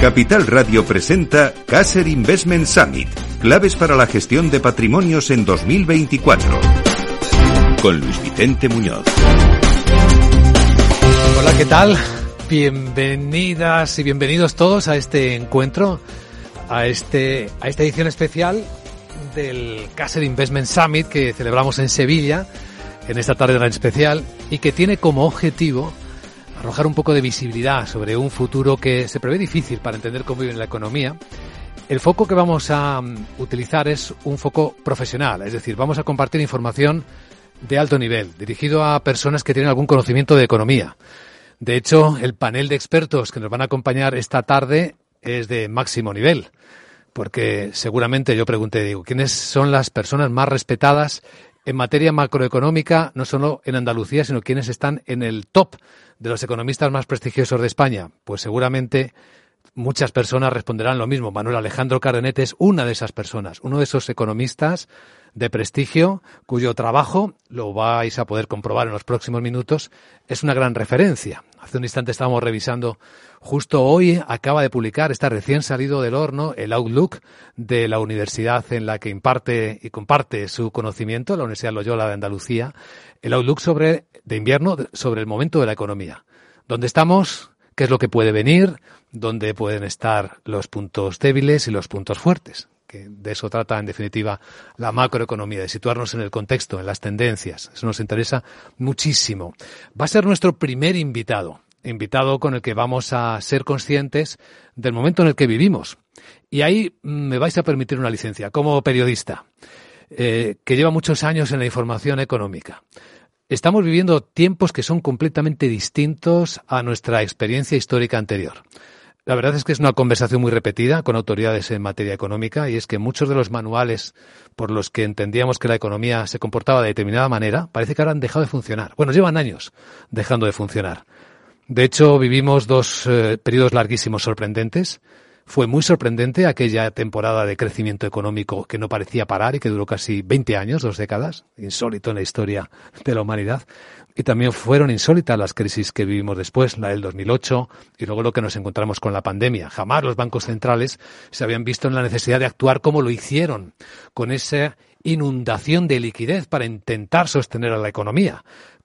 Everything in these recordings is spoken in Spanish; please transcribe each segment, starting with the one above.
Capital Radio presenta Caser Investment Summit, claves para la gestión de patrimonios en 2024. Con Luis Vicente Muñoz. Hola, ¿qué tal? Bienvenidas y bienvenidos todos a este encuentro, a, este, a esta edición especial del Caser Investment Summit que celebramos en Sevilla en esta tarde tan especial y que tiene como objetivo arrojar un poco de visibilidad sobre un futuro que se prevé difícil para entender cómo vive la economía. El foco que vamos a mm, utilizar es un foco profesional, es decir, vamos a compartir información de alto nivel, dirigido a personas que tienen algún conocimiento de economía. De hecho, el panel de expertos que nos van a acompañar esta tarde es de máximo nivel, porque seguramente yo pregunté, digo, ¿quiénes son las personas más respetadas en materia macroeconómica, no solo en Andalucía, sino quiénes están en el top de los economistas más prestigiosos de España? Pues seguramente muchas personas responderán lo mismo. Manuel Alejandro Cardenete es una de esas personas, uno de esos economistas de prestigio cuyo trabajo, lo vais a poder comprobar en los próximos minutos, es una gran referencia. Hace un instante estábamos revisando, justo hoy acaba de publicar, está recién salido del horno, el Outlook de la universidad en la que imparte y comparte su conocimiento, la Universidad Loyola de Andalucía, el Outlook sobre, de invierno sobre el momento de la economía. ¿Dónde estamos? ¿Qué es lo que puede venir? ¿Dónde pueden estar los puntos débiles y los puntos fuertes? que de eso trata en definitiva la macroeconomía, de situarnos en el contexto, en las tendencias. Eso nos interesa muchísimo. Va a ser nuestro primer invitado, invitado con el que vamos a ser conscientes del momento en el que vivimos. Y ahí me vais a permitir una licencia como periodista, eh, que lleva muchos años en la información económica. Estamos viviendo tiempos que son completamente distintos a nuestra experiencia histórica anterior. La verdad es que es una conversación muy repetida con autoridades en materia económica y es que muchos de los manuales por los que entendíamos que la economía se comportaba de determinada manera parece que ahora han dejado de funcionar. Bueno, llevan años dejando de funcionar. De hecho, vivimos dos eh, periodos larguísimos sorprendentes. Fue muy sorprendente aquella temporada de crecimiento económico que no parecía parar y que duró casi 20 años, dos décadas, insólito en la historia de la humanidad. Y también fueron insólitas las crisis que vivimos después, la del 2008 y luego lo que nos encontramos con la pandemia. Jamás los bancos centrales se habían visto en la necesidad de actuar como lo hicieron, con esa inundación de liquidez para intentar sostener a la economía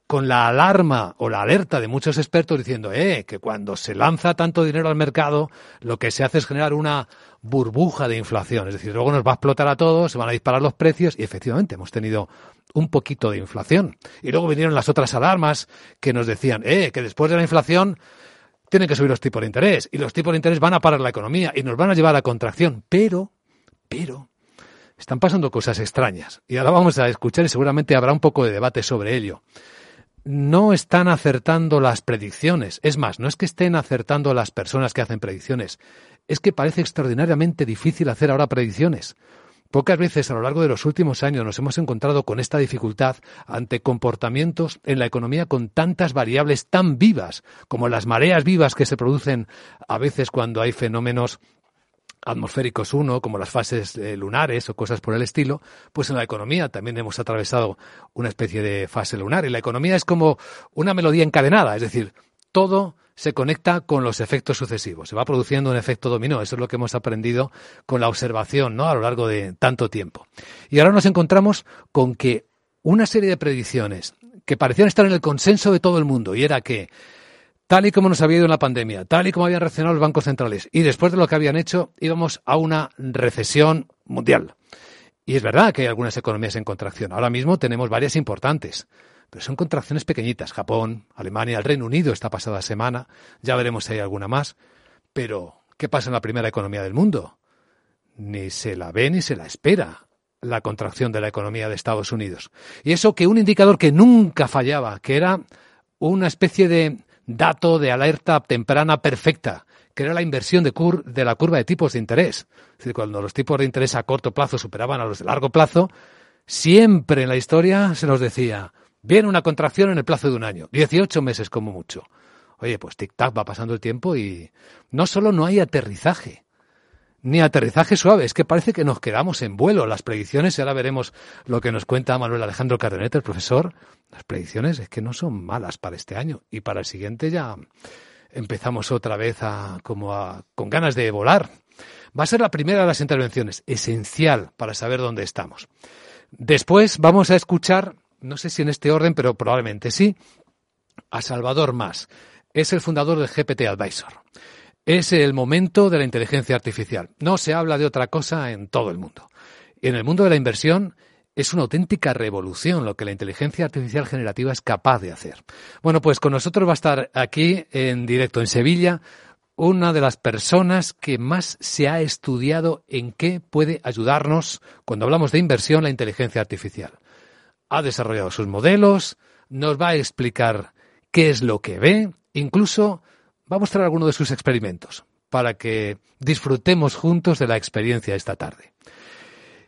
con la alarma o la alerta de muchos expertos diciendo eh, que cuando se lanza tanto dinero al mercado, lo que se hace es generar una burbuja de inflación. Es decir, luego nos va a explotar a todos, se van a disparar los precios y efectivamente hemos tenido un poquito de inflación. Y luego vinieron las otras alarmas que nos decían, eh, que después de la inflación tienen que subir los tipos de interés y los tipos de interés van a parar la economía y nos van a llevar a contracción. Pero, pero, están pasando cosas extrañas. Y ahora vamos a escuchar y seguramente habrá un poco de debate sobre ello. No están acertando las predicciones. Es más, no es que estén acertando las personas que hacen predicciones. Es que parece extraordinariamente difícil hacer ahora predicciones. Pocas veces a lo largo de los últimos años nos hemos encontrado con esta dificultad ante comportamientos en la economía con tantas variables tan vivas como las mareas vivas que se producen a veces cuando hay fenómenos atmosféricos uno, como las fases eh, lunares o cosas por el estilo, pues en la economía también hemos atravesado una especie de fase lunar. Y la economía es como una melodía encadenada, es decir, todo se conecta con los efectos sucesivos. Se va produciendo un efecto dominó. Eso es lo que hemos aprendido con la observación, ¿no? A lo largo de tanto tiempo. Y ahora nos encontramos con que una serie de predicciones que parecían estar en el consenso de todo el mundo y era que tal y como nos había ido en la pandemia, tal y como habían reaccionado los bancos centrales y después de lo que habían hecho, íbamos a una recesión mundial. Y es verdad que hay algunas economías en contracción. Ahora mismo tenemos varias importantes pero son contracciones pequeñitas. Japón, Alemania, el Reino Unido esta pasada semana, ya veremos si hay alguna más. Pero, ¿qué pasa en la primera economía del mundo? Ni se la ve ni se la espera la contracción de la economía de Estados Unidos. Y eso que un indicador que nunca fallaba, que era una especie de dato de alerta temprana perfecta, que era la inversión de, de la curva de tipos de interés. Es decir, cuando los tipos de interés a corto plazo superaban a los de largo plazo, siempre en la historia se nos decía, Viene una contracción en el plazo de un año, 18 meses como mucho. Oye, pues tic-tac va pasando el tiempo y no solo no hay aterrizaje, ni aterrizaje suave, es que parece que nos quedamos en vuelo. Las predicciones, y ahora veremos lo que nos cuenta Manuel Alejandro Cardenete, el profesor, las predicciones es que no son malas para este año y para el siguiente ya empezamos otra vez a, como a, con ganas de volar. Va a ser la primera de las intervenciones, esencial para saber dónde estamos. Después vamos a escuchar, no sé si en este orden, pero probablemente sí, a Salvador Más. Es el fundador de GPT Advisor. Es el momento de la inteligencia artificial. No se habla de otra cosa en todo el mundo. En el mundo de la inversión es una auténtica revolución lo que la inteligencia artificial generativa es capaz de hacer. Bueno, pues con nosotros va a estar aquí en directo en Sevilla una de las personas que más se ha estudiado en qué puede ayudarnos cuando hablamos de inversión la inteligencia artificial. Ha desarrollado sus modelos, nos va a explicar qué es lo que ve, incluso va a mostrar algunos de sus experimentos para que disfrutemos juntos de la experiencia esta tarde.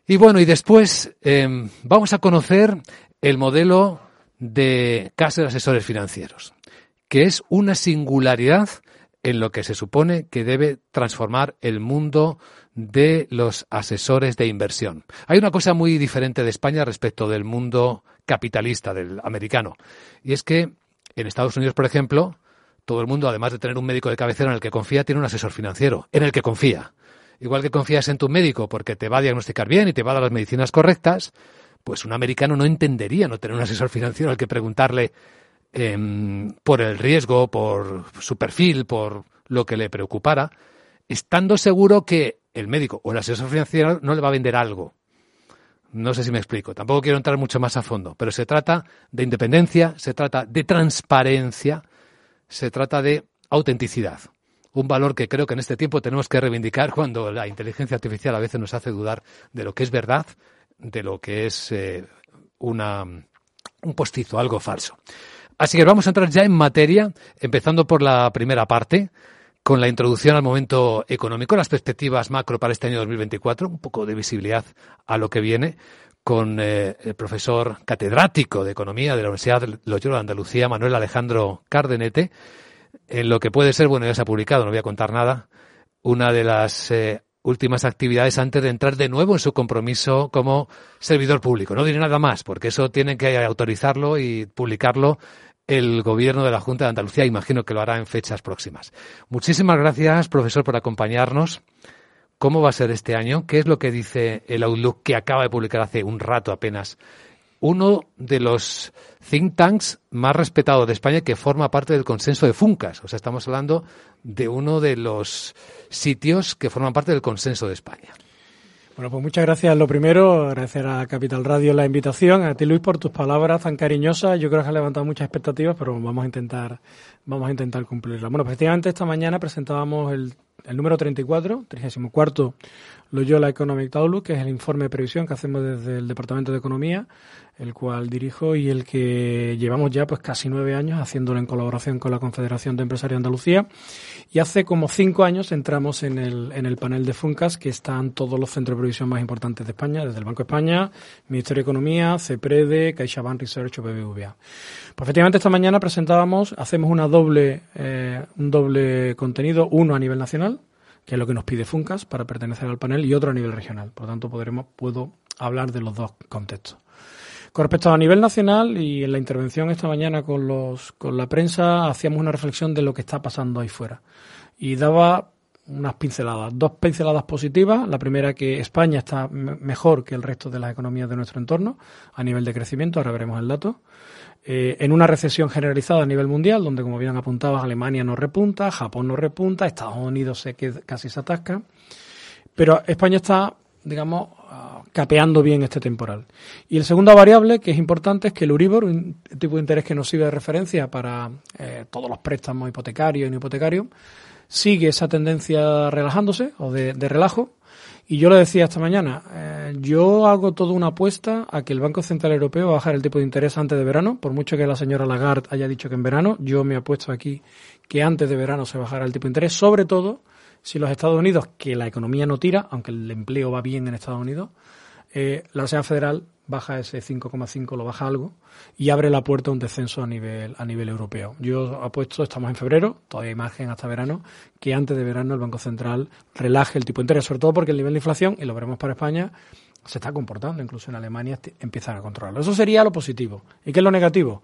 Y bueno, y después em, vamos a conocer el modelo de casa de asesores financieros, que es una singularidad en lo que se supone que debe transformar el mundo de los asesores de inversión. Hay una cosa muy diferente de España respecto del mundo capitalista, del americano, y es que en Estados Unidos, por ejemplo, todo el mundo, además de tener un médico de cabecera en el que confía, tiene un asesor financiero, en el que confía igual que confías en tu médico porque te va a diagnosticar bien y te va a dar las medicinas correctas, pues un americano no entendería no tener un asesor financiero al que preguntarle em, por el riesgo, por su perfil, por lo que le preocupara, estando seguro que el médico o el asesor financiero no le va a vender algo. No sé si me explico. Tampoco quiero entrar mucho más a fondo, pero se trata de independencia, se trata de transparencia, se trata de autenticidad un valor que creo que en este tiempo tenemos que reivindicar cuando la inteligencia artificial a veces nos hace dudar de lo que es verdad, de lo que es eh, una, un postizo, algo falso. Así que vamos a entrar ya en materia, empezando por la primera parte, con la introducción al momento económico, las perspectivas macro para este año 2024, un poco de visibilidad a lo que viene, con eh, el profesor catedrático de Economía de la Universidad de Loyola de Andalucía, Manuel Alejandro Cardenete, en lo que puede ser, bueno, ya se ha publicado, no voy a contar nada, una de las eh, últimas actividades antes de entrar de nuevo en su compromiso como servidor público. No diré nada más, porque eso tiene que autorizarlo y publicarlo el gobierno de la Junta de Andalucía. Imagino que lo hará en fechas próximas. Muchísimas gracias, profesor, por acompañarnos. ¿Cómo va a ser este año? ¿Qué es lo que dice el Outlook que acaba de publicar hace un rato apenas uno de los think tanks más respetados de España que forma parte del consenso de Funcas. O sea, estamos hablando de uno de los sitios que forman parte del consenso de España. Bueno, pues muchas gracias. Lo primero, agradecer a Capital Radio la invitación, a ti Luis por tus palabras tan cariñosas. Yo creo que has levantado muchas expectativas, pero vamos a intentar, vamos a intentar cumplirlas. Bueno, efectivamente esta mañana presentábamos el, el número 34, 34 Loyola Economic Outlook, que es el informe de previsión que hacemos desde el Departamento de Economía, el cual dirijo y el que llevamos ya pues casi nueve años haciéndolo en colaboración con la Confederación de Empresarios de Andalucía. Y hace como cinco años entramos en el, en el panel de FUNCAS, que están todos los centros de previsión más importantes de España, desde el Banco de España, Ministerio de Economía, CEPREDE, CaixaBank Research o BBVA. Pues efectivamente esta mañana presentábamos, hacemos una doble, eh, un doble contenido, uno a nivel nacional, que es lo que nos pide Funcas para pertenecer al panel, y otro a nivel regional. Por lo tanto, podremos, puedo hablar de los dos contextos. Con respecto a nivel nacional y en la intervención esta mañana con, los, con la prensa, hacíamos una reflexión de lo que está pasando ahí fuera. Y daba unas pinceladas, dos pinceladas positivas. La primera que España está mejor que el resto de las economías de nuestro entorno a nivel de crecimiento, ahora veremos el dato. Eh, en una recesión generalizada a nivel mundial, donde, como bien apuntabas, Alemania no repunta, Japón no repunta, Estados Unidos se queda, casi se atasca, pero España está, digamos, ah, capeando bien este temporal. Y la segunda variable, que es importante, es que el Uribor, un tipo de interés que nos sirve de referencia para eh, todos los préstamos hipotecarios y no hipotecarios, sigue esa tendencia relajándose o de relajo, y yo lo decía esta mañana, eh, yo hago toda una apuesta a que el Banco Central Europeo va el tipo de interés antes de verano, por mucho que la señora Lagarde haya dicho que en verano, yo me apuesto aquí que antes de verano se bajará el tipo de interés, sobre todo si los Estados Unidos, que la economía no tira, aunque el empleo va bien en Estados Unidos, eh, la Reserva Federal baja ese 5,5, lo baja algo y abre la puerta a un descenso a nivel a nivel europeo. Yo apuesto, estamos en febrero, todavía hay margen hasta verano, que antes de verano el Banco Central relaje el tipo de interés, sobre todo porque el nivel de inflación, y lo veremos para España, se está comportando, incluso en Alemania empiezan a controlarlo. Eso sería lo positivo. ¿Y qué es lo negativo?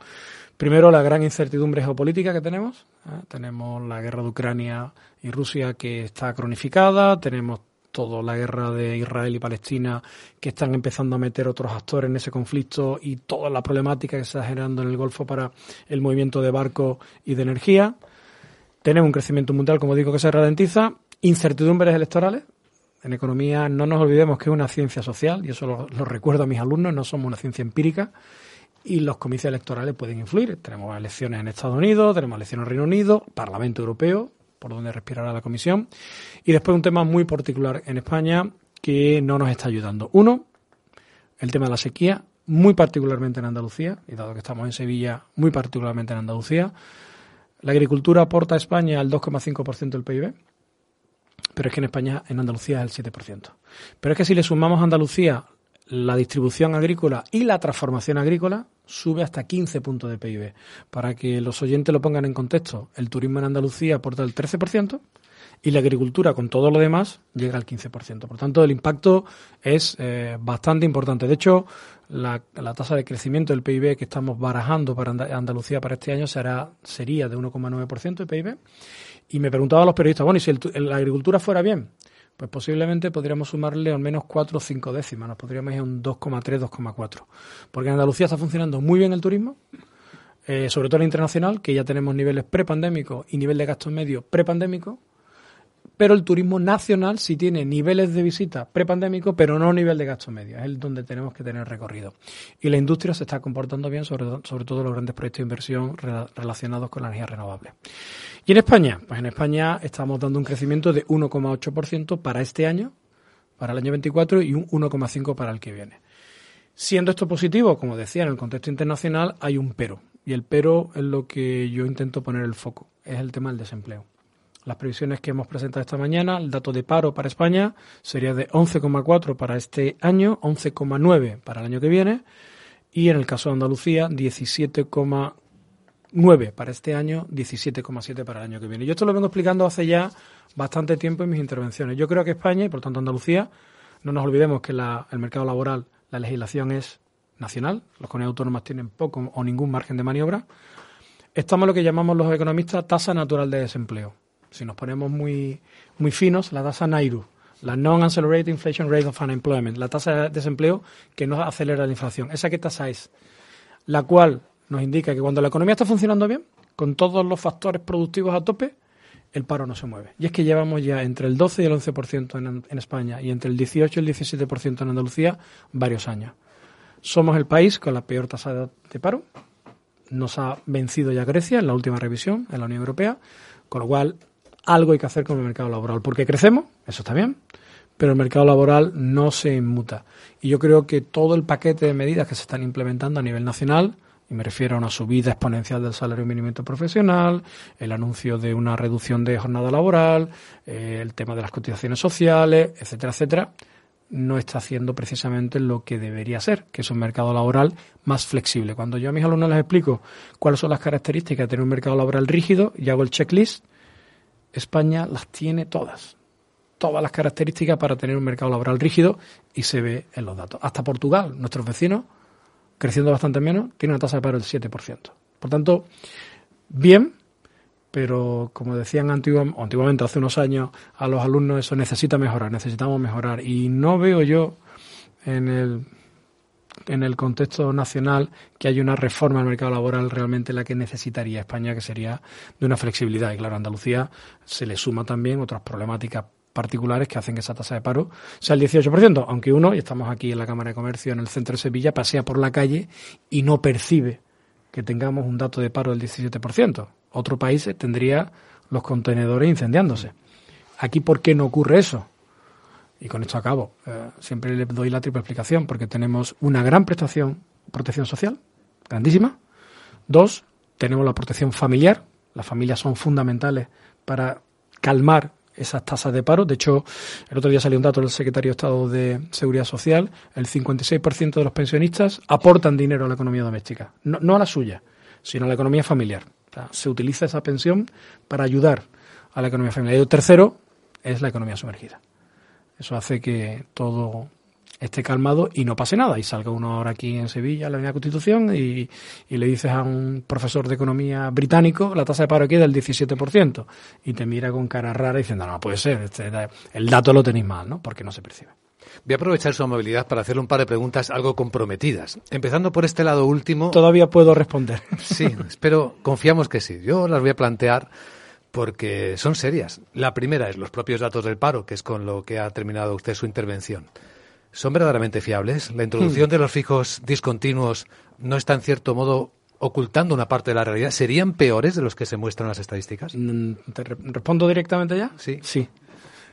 Primero, la gran incertidumbre geopolítica que tenemos. ¿eh? Tenemos la guerra de Ucrania y Rusia que está cronificada, tenemos toda la guerra de Israel y Palestina que están empezando a meter otros actores en ese conflicto y toda la problemática que se está generando en el Golfo para el movimiento de barcos y de energía. Tenemos un crecimiento mundial, como digo, que se ralentiza, incertidumbres electorales. En economía no nos olvidemos que es una ciencia social, y eso lo, lo recuerdo a mis alumnos, no somos una ciencia empírica y los comicios electorales pueden influir. Tenemos elecciones en Estados Unidos, tenemos elecciones en Reino Unido, Parlamento Europeo, por donde respirará la Comisión, y después un tema muy particular en España que no nos está ayudando. Uno, el tema de la sequía, muy particularmente en Andalucía, y dado que estamos en Sevilla, muy particularmente en Andalucía. La agricultura aporta a España el 2,5% del PIB, pero es que en España, en Andalucía es el 7%. Pero es que si le sumamos a Andalucía la distribución agrícola y la transformación agrícola sube hasta 15 puntos de PIB. Para que los oyentes lo pongan en contexto, el turismo en Andalucía aporta el 13% y la agricultura con todo lo demás llega al 15%. Por tanto, el impacto es eh, bastante importante. De hecho, la, tasa de crecimiento del PIB que estamos barajando para Andalucía para este año será, sería de 1,9% de PIB. Y me preguntaban los periodistas, bueno, ¿y si la agricultura fuera bien? Pues posiblemente podríamos sumarle al menos 4 o 5 décimas, nos podríamos ir a un 2,3, 2,4. Porque en Andalucía está funcionando muy bien el turismo, eh, sobre todo el internacional, que ya tenemos niveles prepandémicos y nivel de gastos medios prepandémicos, pero el turismo nacional sí tiene niveles de visita prepandémicos, pero no nivel de gasto medio. Es el donde tenemos que tener recorrido. Y la industria se está comportando bien, sobre, sobre todo los grandes proyectos de inversión relacionados con la energía renovable. ¿Y en España? Pues en España estamos dando un crecimiento de 1,8% para este año, para el año 24, y un 1,5% para el que viene. Siendo esto positivo, como decía, en el contexto internacional hay un pero. Y el pero es lo que yo intento poner el foco, es el tema del desempleo. Las previsiones que hemos presentado esta mañana, el dato de paro para España sería de 11,4 para este año, 11,9 para el año que viene y en el caso de Andalucía 17,9 para este año, 17,7 para el año que viene. Yo esto lo vengo explicando hace ya bastante tiempo en mis intervenciones. Yo creo que España y por tanto Andalucía, no nos olvidemos que el mercado laboral, la legislación es nacional, los comunidades autónomas tienen poco o ningún margen de maniobra. Estamos lo que llamamos los economistas tasa natural de desempleo si nos ponemos muy, muy finos, la tasa NAIRU, la Non-Accelerated Inflation Rate of Unemployment, la tasa de desempleo que no acelera la inflación. ¿Esa qué tasa es? La cual nos indica que cuando la economía está funcionando bien, con todos los factores productivos a tope, el paro no se mueve. Y es que llevamos ya entre el 12 y el 11% en, en España y entre el 18 y el 17% en Andalucía varios años. Somos el país con la peor tasa de paro. Nos ha vencido ya Grecia en la última revisión en la Unión Europea, con lo cual algo hay que hacer con el mercado laboral, porque crecemos, eso está bien, pero el mercado laboral no se inmuta. Y yo creo que todo el paquete de medidas que se están implementando a nivel nacional, y me refiero a una subida exponencial del salario mínimo profesional, el anuncio de una reducción de jornada laboral, eh, el tema de las cotizaciones sociales, etcétera, etcétera, no está haciendo precisamente lo que debería ser, que es un mercado laboral más flexible. Cuando yo a mis alumnos les explico cuáles son las características de tener un mercado laboral rígido y hago el checklist, España las tiene todas, todas las características para tener un mercado laboral rígido y se ve en los datos. Hasta Portugal, nuestros vecinos, creciendo bastante menos, tiene una tasa de paro del 7%. Por tanto, bien, pero como decían antiguamente, hace unos años, a los alumnos eso necesita mejorar, necesitamos mejorar. Y no veo yo en el en el contexto nacional que hay una reforma al mercado laboral realmente la que necesitaría España, que sería de una flexibilidad. Y claro, Andalucía se le suma también otras problemáticas particulares que hacen que esa tasa de paro sea el 18%, aunque uno, y estamos aquí en la Cámara de Comercio en el centro de Sevilla, pasea por la calle y no percibe que tengamos un dato de paro del 17%. Otro país tendría los contenedores incendiándose. Aquí, ¿por qué no ocurre eso? Y con esto acabo, eh, siempre le doy la triple explicación, porque tenemos una gran prestación, protección social, grandísima. Dos, tenemos la protección familiar. Las familias son fundamentales para calmar esas tasas de paro. De hecho, el otro día salió un dato del secretario de Estado de Seguridad Social. El 56% de los pensionistas aportan dinero a la economía doméstica. No, a la suya, sino a la economía familiar. se utiliza esa pensión para ayudar a la economía familiar. Y el tercero es la economía sumergida. Eso hace que todo esté calmado y no pase nada. Y salga uno ahora aquí en Sevilla, en la Avenida Constitución, y, y le dices a un profesor de economía británico, la tasa de paro aquí es del 17%, y te mira con cara rara diciendo, no, no puede ser, este, el dato lo tenéis mal, ¿no? Porque no se percibe. Voy a aprovechar su amabilidad para hacerle un par de preguntas algo comprometidas. Empezando por este lado último. Todavía puedo responder. Sí, espero, confiamos que sí. Yo las voy a plantear porque son serias. La primera es los propios datos del paro, que es con lo que ha terminado usted su intervención. ¿Son verdaderamente fiables? ¿La introducción hmm. de los fijos discontinuos no está en cierto modo ocultando una parte de la realidad? ¿Serían peores de los que se muestran las estadísticas? Mm, ¿Te respondo directamente ya? Sí. Sí.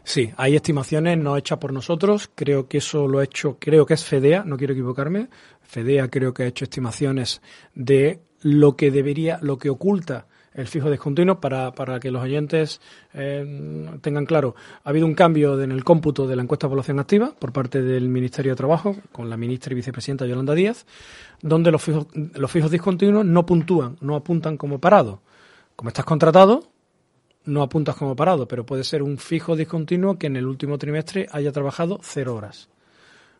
Sí, hay estimaciones no hechas por nosotros. Creo que eso lo ha hecho, creo que es FEDEA, no quiero equivocarme. FEDEA creo que ha hecho estimaciones de lo que debería, lo que oculta el fijo discontinuo para, para que los oyentes eh, tengan claro. Ha habido un cambio en el cómputo de la encuesta de población activa por parte del Ministerio de Trabajo con la ministra y vicepresidenta Yolanda Díaz, donde los fijos, los fijos discontinuos no puntúan, no apuntan como parado. Como estás contratado, no apuntas como parado, pero puede ser un fijo discontinuo que en el último trimestre haya trabajado cero horas.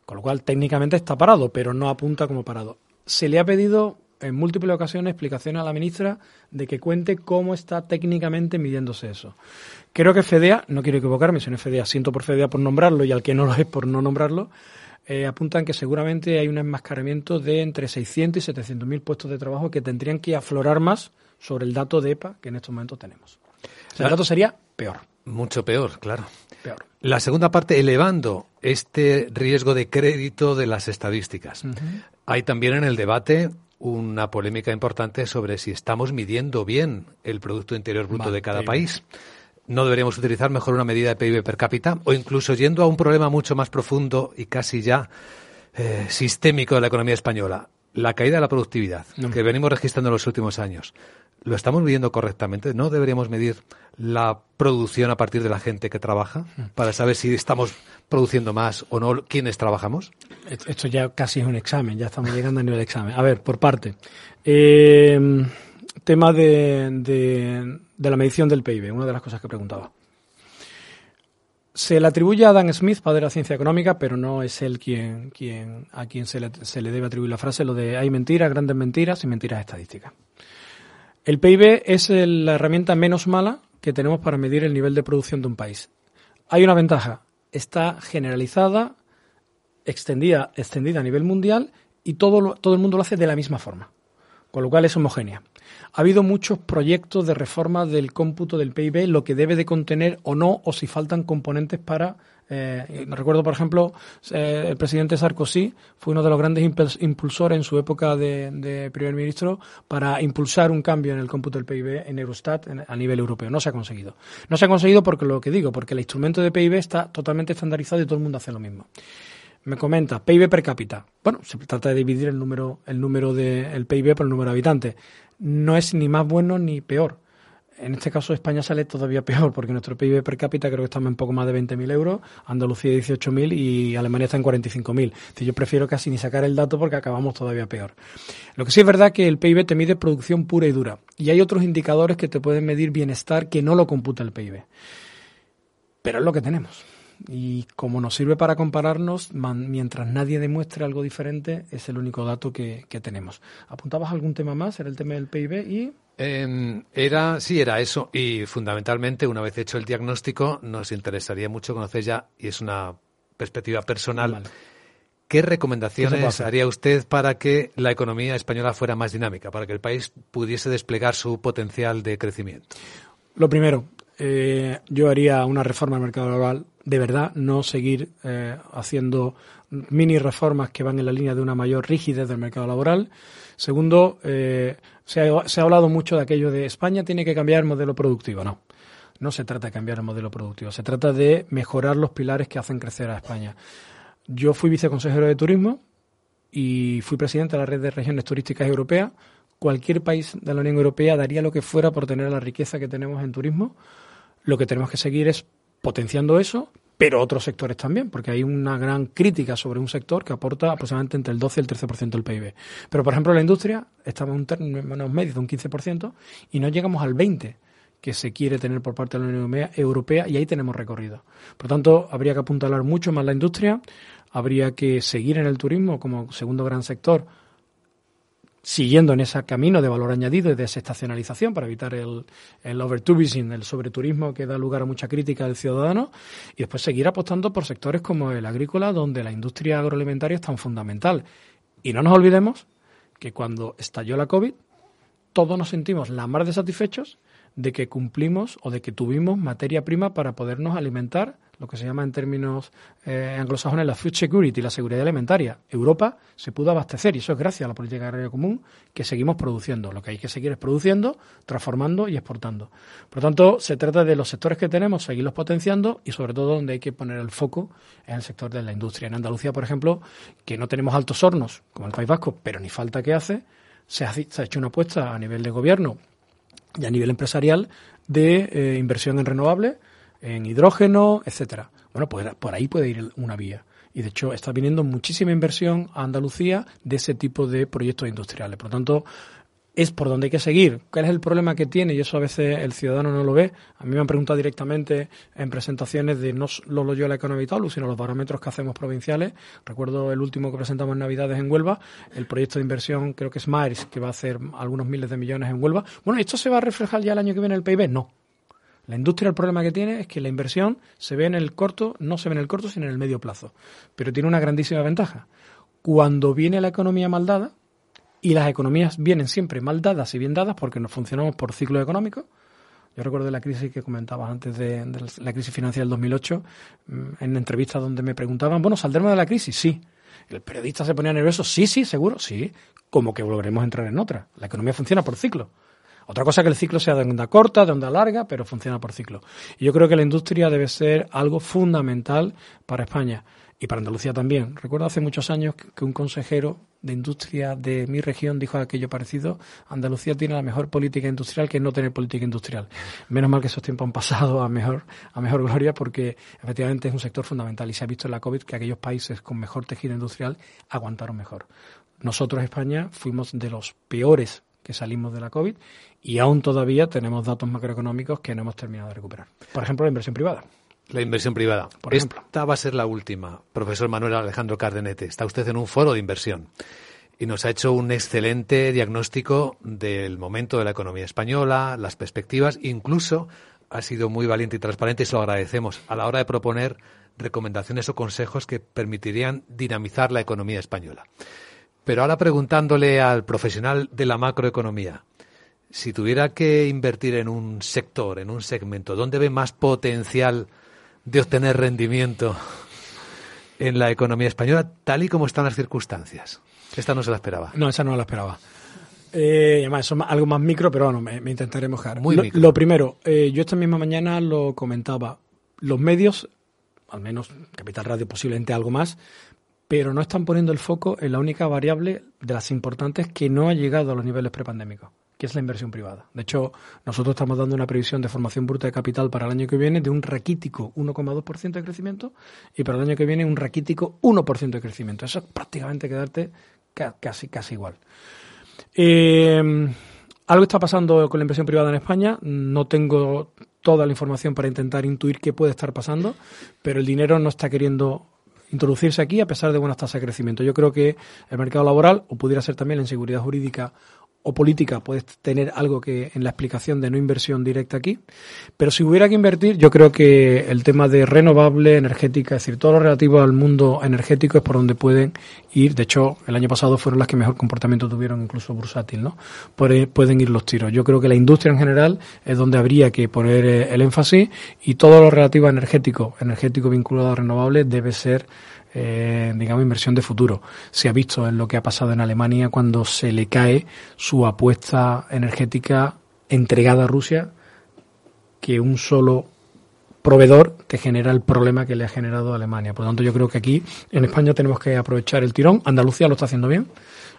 Con lo cual técnicamente está parado, pero no apunta como parado. Se le ha pedido en múltiples ocasiones explicaciones a la ministra de que cuente cómo está técnicamente midiéndose eso. Creo que FEDEA, no quiero equivocarme, si no es FEDEA, siento por FEDEA por nombrarlo y al que no lo es por no nombrarlo, eh, apuntan que seguramente hay un enmascaramiento de entre 600 y 700 mil puestos de trabajo que tendrían que aflorar más sobre el dato de EPA que en estos momentos tenemos. el dato sería peor. Mucho peor, claro. Peor. La segunda parte, elevando este riesgo de crédito de las estadísticas. Hay también en el debate una polémica importante sobre si estamos midiendo bien el Producto Interior Bruto de cada país. ¿No deberíamos utilizar mejor una medida de PIB per cápita? O incluso yendo a un problema mucho más profundo y casi ya eh, sistémico de la economía española, la caída de la productividad que venimos registrando en los últimos años. ¿Lo estamos midiendo correctamente? ¿No deberíamos medir la producción a partir de la gente que trabaja para saber si estamos produciendo más o no quienes trabajamos? Esto ya casi es un examen, ya estamos llegando a nivel de examen. A ver, por parte. Eh, tema de, de, la medición del PIB, una de las cosas que preguntaba. Se le atribuye a Dan Smith, padre de la ciencia económica, pero no es él quien, quien, a quien se le, se le debe atribuir la frase, lo de hay mentiras, grandes mentiras y mentiras estadísticas. El PIB es la herramienta menos mala que tenemos para medir el nivel de producción de un país. Hay una ventaja, está generalizada, extendida, extendida a nivel mundial y todo, todo el mundo lo hace de la misma forma, con lo cual es homogénea. Ha habido muchos proyectos de reforma del cómputo del PIB, lo que debe de contener o no, o si faltan componentes para eh, recuerdo, por ejemplo, eh, el presidente Sarkozy fue uno de los grandes impulsores en su época de, primer ministro para impulsar un cambio en el cómputo del PIB en Eurostat a nivel europeo. No se ha conseguido. No se ha conseguido porque lo que digo, porque el instrumento de PIB está totalmente estandarizado y todo el mundo hace lo mismo. Me comenta, PIB per cápita. Bueno, se trata de dividir el número, el número del PIB por el número de habitantes. No es ni más bueno ni peor en este caso España sale todavía peor porque nuestro PIB per cápita creo que estamos en poco más de 20.000 euros, Andalucía 18.000 y Alemania está en 45.000. Yo prefiero casi ni sacar el dato porque acabamos todavía peor. Lo que sí es verdad que el PIB te mide producción pura y dura y hay otros indicadores que te pueden medir bienestar que no lo computa el PIB. Pero es lo que tenemos. Y como nos sirve para compararnos, mientras nadie demuestre algo diferente, es el único dato que, que tenemos. ¿Apuntabas algún tema más? Era el tema del PIB y Em, era, sí, era eso. Y fundamentalmente, una vez hecho el diagnóstico, nos interesaría mucho conocer ya, y es una perspectiva personal, ¿qué recomendaciones haría usted para que la economía española fuera más dinámica, para que el país pudiese desplegar su potencial de crecimiento? Lo primero, eh, yo haría una reforma del mercado laboral de verdad, no seguir eh, haciendo mini reformas que van en la línea de una mayor rigidez del mercado laboral. Segundo, eh, se, ha, se ha hablado mucho de aquello de España tiene que cambiar el modelo productivo. No, no se trata de cambiar el modelo productivo, se trata de mejorar los pilares que hacen crecer a España. Yo fui viceconsejero de turismo y fui presidente de la red de regiones turísticas europeas. Cualquier país de la Unión Europea daría lo que fuera por tener la riqueza que tenemos en turismo. Lo que tenemos que seguir es potenciando eso, pero otros sectores también, porque hay una gran crítica sobre un sector que aporta aproximadamente entre el 12 y el 13% del PIB. Pero, por ejemplo, la industria estamos en términos medios de un 15% y no llegamos al 20% que se quiere tener por parte de la Unión Europea y ahí tenemos recorrido. Por tanto, habría que apuntalar mucho más la industria, habría que seguir en el turismo como segundo gran sector, siguiendo en ese camino de valor añadido y de desestacionalización para evitar el, el overtourism, el sobreturismo que da lugar a mucha crítica del ciudadano, y después seguir apostando por sectores como el agrícola, donde la industria agroalimentaria es tan fundamental. Y no nos olvidemos que cuando estalló la COVID, todos nos sentimos la más de satisfechos de que cumplimos o de que tuvimos materia prima para podernos alimentar, lo que se llama en términos eh, anglosajones la food security, la seguridad alimentaria. Europa se pudo abastecer y eso es gracias a la política agraria común que seguimos produciendo. Lo que hay que seguir es produciendo, transformando y exportando. Por lo tanto, se trata de los sectores que tenemos, seguirlos potenciando y sobre todo donde hay que poner el foco en el sector de la industria. En Andalucía, por ejemplo, que no tenemos altos hornos como el País Vasco, pero ni falta que hace, se ha, se ha hecho una apuesta a nivel de gobierno y a nivel empresarial de eh, inversión en renovables, en hidrógeno, etcétera. Bueno, pues por ahí puede ir una vía. Y de hecho está viniendo muchísima inversión a Andalucía de ese tipo de proyectos industriales. Por lo tanto, es por donde hay que seguir. ¿Cuál es el problema que tiene? Y eso a veces el ciudadano no lo ve. A mí me han preguntado directamente en presentaciones de no solo yo la economía Vitalus, sino los parámetros que hacemos provinciales. Recuerdo el último que presentamos en Navidades en Huelva, el proyecto de inversión, creo que es MAERS, que va a hacer algunos miles de millones en Huelva. Bueno, ¿esto se va a reflejar ya el año que viene en el PIB? No. La industria el problema que tiene es que la inversión se ve en el corto, no se ve en el corto, sino en el medio plazo. Pero tiene una grandísima ventaja. Cuando viene la economía maldada, y las economías vienen siempre mal dadas y bien dadas porque nos funcionamos por ciclo económico. Yo recuerdo la crisis que comentabas antes de, la crisis financiera del 2008, mm, en entrevistas donde me preguntaban, bueno, ¿saldremos de la crisis? Sí. El periodista se ponía nervioso, sí, sí, seguro, sí. Como que volveremos a entrar en otra. La economía funciona por ciclo. Otra cosa que el ciclo sea de onda corta, de onda larga, pero funciona por ciclo. Y yo creo que la industria debe ser algo fundamental para España y para Andalucía también. Recuerdo hace muchos años que un consejero de industria de mi región dijo aquello parecido, Andalucía tiene la mejor política industrial que no tener política industrial. Menos mal que esos tiempos han pasado a mejor, a mejor gloria porque efectivamente es un sector fundamental y se ha visto en la COVID que aquellos países con mejor tejido industrial aguantaron mejor. Nosotros, España, fuimos de los peores que salimos de la COVID y aún todavía tenemos datos macroeconómicos que no hemos terminado de recuperar. Por ejemplo, la inversión privada. La inversión privada. Por ejemplo. Esta va a ser la última. Profesor Manuel Alejandro Cardenete, está usted en un foro de inversión y nos ha hecho un excelente diagnóstico del momento de la economía española, las perspectivas, incluso ha sido muy valiente y transparente y se lo agradecemos a la hora de proponer recomendaciones o consejos que permitirían dinamizar la economía española. Pero ahora preguntándole al profesional de la macroeconomía, si tuviera que invertir en un sector, en un segmento, ¿dónde ve más potencial de obtener rendimiento en la economía española, tal y como están las circunstancias. Esta no se la esperaba. No, esa no la esperaba. Eh, además, eso es algo más micro, pero bueno, me, intentaré mojar. Muy lo, lo primero, eh, yo esta misma mañana lo comentaba. Los medios, al menos Capital Radio posiblemente algo más, pero no están poniendo el foco en la única variable de las importantes que no ha llegado a los niveles prepandémicos que es la inversión privada. De hecho, nosotros estamos dando una previsión de formación bruta de capital para el año que viene de un raquítico 1,2% de crecimiento y para el año que viene un raquítico 1% de crecimiento. Eso es prácticamente quedarte casi, casi igual. Eh, algo está pasando con la inversión privada en España. No tengo toda la información para intentar intuir qué puede estar pasando, pero el dinero no está queriendo introducirse aquí a pesar de buenas tasas de crecimiento. Yo creo que el mercado laboral, o pudiera ser también la inseguridad jurídica o política puedes tener algo que en la explicación de no inversión directa aquí, pero si hubiera que invertir, yo creo que el tema de renovable, energética, es decir, todo lo relativo al mundo energético es por donde pueden ir. De hecho, el año pasado fueron las que mejor comportamiento tuvieron, incluso bursátil, ¿no? Pueden ir los tiros. Yo creo que la industria en general es donde habría que poner eh, el énfasis y todo lo relativo a energético, energético vinculado a renovable, debe ser eh, digamos, inversión de futuro. Se ha visto en lo que ha pasado en Alemania cuando se le cae su apuesta energética entregada a Rusia, que un solo proveedor te genera el problema que le ha generado a Alemania. Por lo tanto, yo creo que aquí en España tenemos que aprovechar el tirón. Andalucía lo está haciendo bien.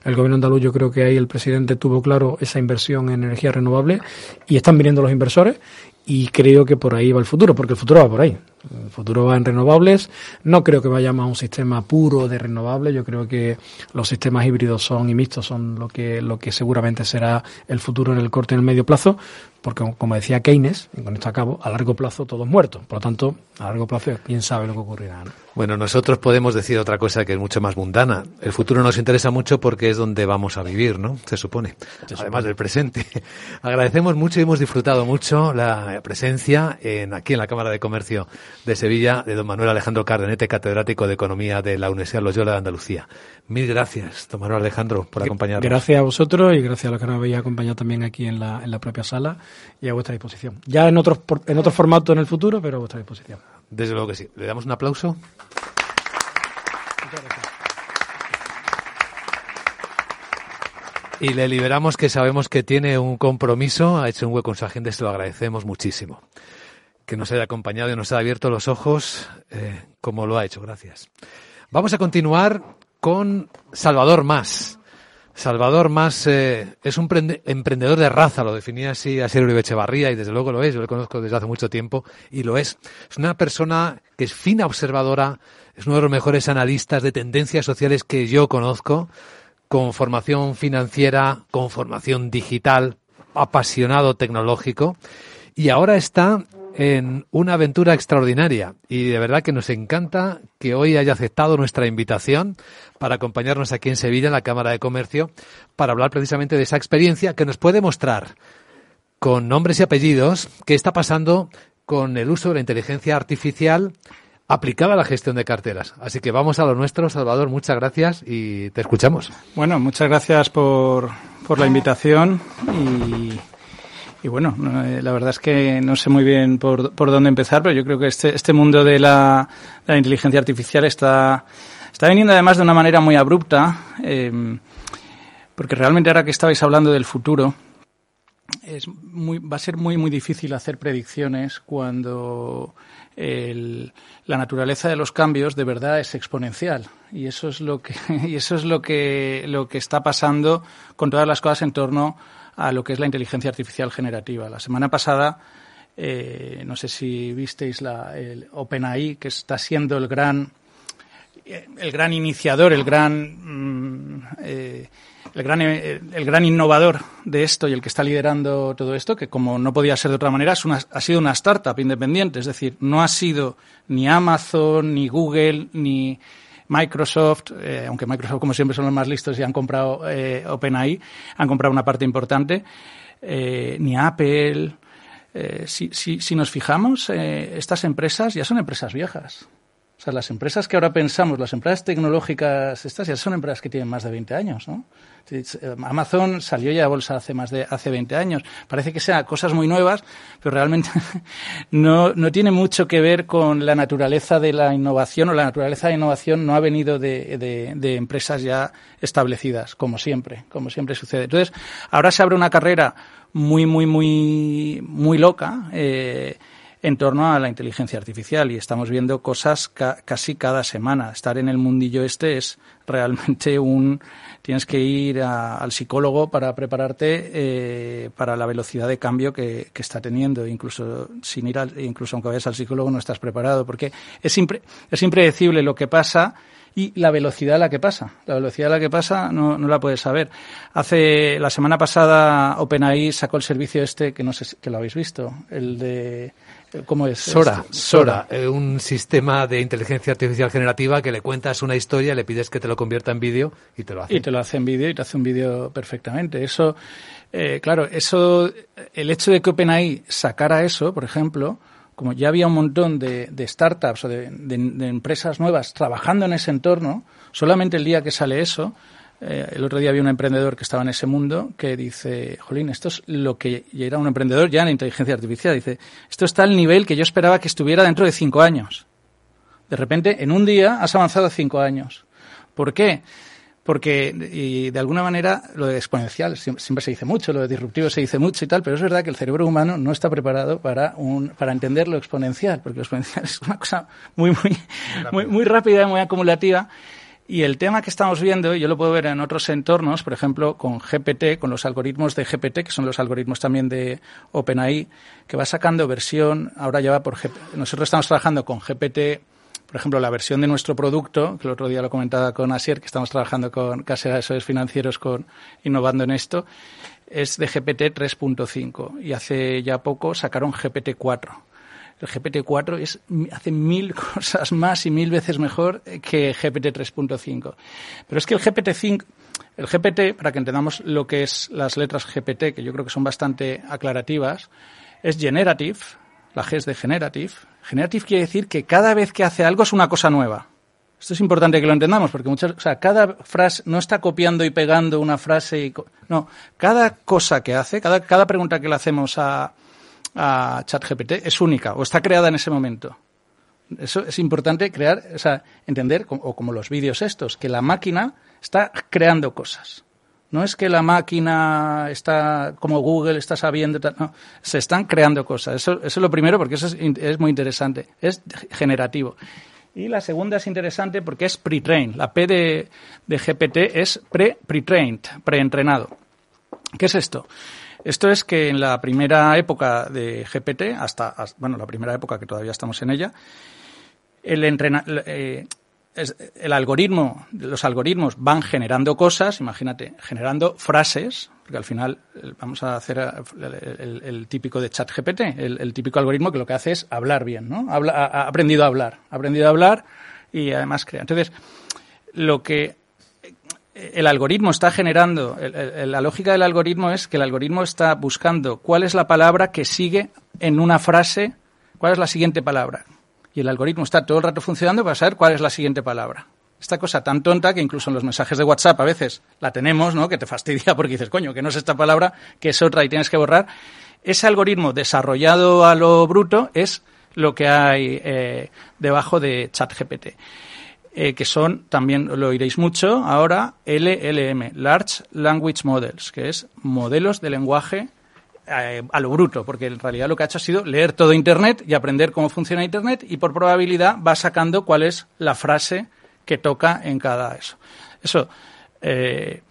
El gobierno andaluz, yo creo que ahí el presidente tuvo claro esa inversión en energía renovable y están viniendo los inversores y creo que por ahí va el futuro, porque el futuro va por ahí. El futuro va en renovables. No creo que vayamos a un sistema puro de renovables. Yo creo que los sistemas híbridos son y mixtos son lo que, lo que seguramente será el futuro en el corto y en el medio plazo porque como decía Keynes, y con esto acabo, a largo plazo todos muertos. Por lo tanto, a largo plazo quién sabe lo que ocurrirá. Bueno, nosotros podemos decir otra cosa que es mucho más mundana. El futuro nos interesa mucho porque es donde vamos a vivir, ¿no? Se supone. Además del presente. Agradecemos mucho y hemos disfrutado mucho la presencia en, aquí en la Cámara de Comercio de Sevilla de don Manuel Alejandro Cardenete, catedrático de Economía de la Universidad Loyola de Andalucía. Mil gracias, don Manuel Alejandro, por acompañarnos. Gracias a vosotros y gracias a los que nos habéis acompañado también aquí en la, en la propia sala y a vuestra disposición. Ya en otros en otro formato en el futuro, pero a vuestra disposición. Desde luego que sí. ¿Le damos un aplauso? Y le liberamos que sabemos que tiene un compromiso, ha hecho un hueco en su agenda y se lo agradecemos muchísimo. Que nos haya acompañado y nos haya abierto los ojos eh, como lo ha hecho. Gracias. Vamos a continuar con Salvador Más. Salvador más eh, es un emprendedor de raza, lo definía así a Uribe Echevarría y desde luego lo es, yo lo conozco desde hace mucho tiempo y lo es. Es una persona que es fina observadora, es uno de los mejores analistas de tendencias sociales que yo conozco, con formación financiera, con formación digital, apasionado tecnológico y ahora está en una aventura extraordinaria y de verdad que nos encanta que hoy haya aceptado nuestra invitación para acompañarnos aquí en Sevilla, en la Cámara de Comercio, para hablar precisamente de esa experiencia que nos puede mostrar con nombres y apellidos qué está pasando con el uso de la inteligencia artificial aplicada a la gestión de carteras. Así que vamos a lo nuestro, Salvador, muchas gracias y te escuchamos. Bueno, muchas gracias por, por la invitación y y bueno, eh, la verdad es que no sé muy bien por, por dónde empezar, pero yo creo que este, este mundo de la, de la inteligencia artificial está, está viniendo además de una manera muy abrupta, eh, porque realmente ahora que estabais hablando del futuro, es muy, va a ser muy, muy difícil hacer predicciones cuando el, la naturaleza de los cambios de verdad es exponencial. Y eso es lo que, y eso es lo que, lo que está pasando con todas las cosas en torno a lo que es la inteligencia artificial generativa. La semana pasada, eh, no sé si visteis la, el OpenAI, que está siendo el gran, el gran iniciador, el gran, mm, eh, el gran, eh, el gran innovador de esto y el que está liderando todo esto, que como no podía ser de otra manera, es una, ha sido una startup independiente. Es decir, no ha sido ni Amazon, ni Google, ni Microsoft, eh, aunque Microsoft como siempre son los más listos y han comprado eh, OpenAI, han comprado una parte importante, eh, ni Apple. Si, si, si, nos fijamos, estas empresas ya son empresas viejas. O sea, las empresas que ahora pensamos, las empresas tecnológicas, estas ya son empresas que tienen más de 20 años, ¿no? Eh, Amazon salió ya a bolsa hace más de hace 20 años. Parece que sean cosas muy nuevas, pero realmente no, no tiene mucho que ver con la naturaleza de la innovación o la naturaleza de innovación no ha venido de, de, de empresas ya establecidas, como siempre, como siempre sucede. Entonces, ahora se abre una carrera muy, muy, muy, muy loca. Eh, en torno a la inteligencia artificial y estamos viendo cosas casi cada semana. Estar en el mundillo este es realmente un... Tienes que ir al psicólogo para prepararte eh, para la velocidad de cambio que, está teniendo. Incluso sin ir al, incluso aunque vayas al psicólogo no estás preparado porque es, es impredecible lo que pasa y la velocidad a la que pasa. La velocidad a la que pasa no, no la puedes saber. Hace la semana pasada OpenAI sacó el servicio este que no sé que lo habéis visto, el de ¿Cómo es? Sora, Sora, eh, un sistema de inteligencia artificial generativa que le cuentas una historia, le pides que te lo convierta en vídeo y te lo hace. Y te lo hace en vídeo y te hace un vídeo perfectamente. Eso, eh, claro, eso, el hecho de que OpenAI sacara eso, por ejemplo, como ya había un montón de, startups o de empresas nuevas trabajando en ese entorno, solamente el día que sale eso, eh, el otro día había un emprendedor que estaba en ese mundo que dice, Jolín, esto es lo que era un emprendedor ya en inteligencia artificial. Dice, esto está al nivel que yo esperaba que estuviera dentro de cinco años. De repente, en un día has avanzado cinco años. ¿Por qué? Porque, y de alguna manera, lo de exponencial siempre se dice mucho, lo de disruptivo se dice mucho y tal, pero es verdad que el cerebro humano no está preparado para, un, para entender lo exponencial, porque lo exponencial es una cosa muy, muy, muy, muy rápida y muy acumulativa Y el tema que estamos viendo, yo lo puedo ver en otros entornos, por ejemplo, con GPT, con los algoritmos de GPT, que son los algoritmos también de OpenAI, que va sacando versión, ahora ya va por GPT. Nosotros estamos trabajando con GPT, por ejemplo, la versión de nuestro producto, que el otro día lo comentaba con Asier, que estamos trabajando con Casa de Asesores Financieros con, innovando en esto, es de GPT 3.5 y hace ya poco sacaron GPT 4 el GPT-4 es, hace mil cosas más y mil veces mejor que GPT 3.5. Pero es que el GPT-5, el GPT, para que entendamos lo que es las letras GPT, que yo creo que son bastante aclarativas, es generative, la G es de generative. Generative quiere decir que cada vez que hace algo es una cosa nueva. Esto es importante que lo entendamos porque muchas, o sea, cada frase no está copiando y pegando una frase y no, cada cosa que hace, cada, cada pregunta que le hacemos a, a ChatGPT es única o está creada en ese momento. Eso es importante crear, o sea, entender, o como los vídeos estos, que la máquina está creando cosas. No es que la máquina está como Google está sabiendo, no, se están creando cosas. Eso, eso es lo primero porque eso es, muy interesante, es generativo. Y la segunda es interesante porque es pre-trained. La P de, de GPT es pre-trained, pre-entrenado. ¿Qué es esto? Esto es que en la primera época de GPT, hasta, bueno, la primera época que todavía estamos en ella, el, entrena, eh, el algoritmo, los algoritmos van generando cosas, imagínate, generando frases, porque al final vamos a hacer el, el, típico de chat GPT, el, típico algoritmo que lo que hace es hablar bien, ¿no? Habla, ha aprendido a hablar, ha aprendido a hablar y además crea. Entonces, lo que el algoritmo está generando, la lógica del algoritmo es que el algoritmo está buscando cuál es la palabra que sigue en una frase, cuál es la siguiente palabra. Y el algoritmo está todo el rato funcionando para saber cuál es la siguiente palabra. Esta cosa tan tonta que incluso en los mensajes de WhatsApp a veces la tenemos, ¿no? Que te fastidia porque dices, coño, que no es esta palabra, que es otra y tienes que borrar. Ese algoritmo desarrollado a lo bruto es lo que hay eh, debajo de ChatGPT. Eh, que son, también lo oiréis mucho ahora, LLM, Large Language Models, que es modelos de lenguaje eh, a lo bruto, porque en realidad lo que ha hecho ha sido leer todo Internet y aprender cómo funciona Internet y por probabilidad va sacando cuál es la frase que toca en cada eso. Eso, eh,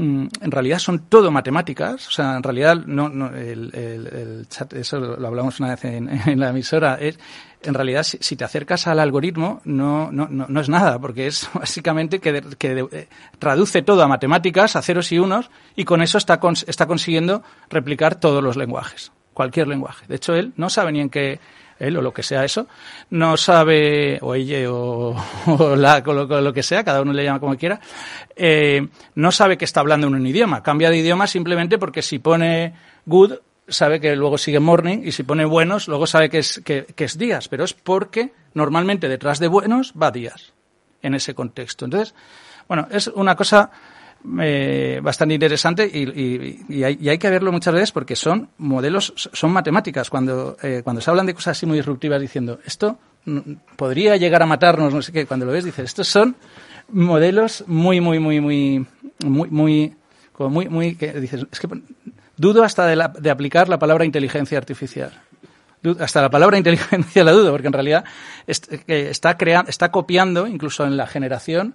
en realidad son todo matemáticas, o sea, en realidad no, no el, el, chat, eso lo hablamos una vez en, la emisora, es, en realidad si, te acercas al algoritmo no, no, no, es nada, porque es básicamente que, que eh, traduce todo a matemáticas, a ceros y unos, y con eso está, está consiguiendo replicar todos los lenguajes, cualquier lenguaje. De hecho, él no sabe ni en qué, él o lo que sea eso, no sabe, o ella o, la, o lo, que sea, cada uno le llama como quiera, eh, no sabe que está hablando en un idioma. Cambia de idioma simplemente porque si pone good sabe que luego sigue morning y si pone buenos, luego sabe que es, que, es días, pero es porque normalmente detrás de buenos va días en ese contexto. Entonces, bueno, es una cosa eh, bastante interesante y, hay, y, hay, que verlo muchas veces porque son modelos, son matemáticas. Cuando, eh, cuando se hablan de cosas así muy disruptivas diciendo esto podría llegar a matarnos, no sé qué, cuando lo ves dices, estos son modelos muy, muy, muy, muy, muy, muy, como muy, muy, que dices, es que Dudo hasta de, aplicar la palabra inteligencia artificial. hasta la palabra inteligencia la dudo, porque en realidad está, creando, está copiando, incluso en la generación,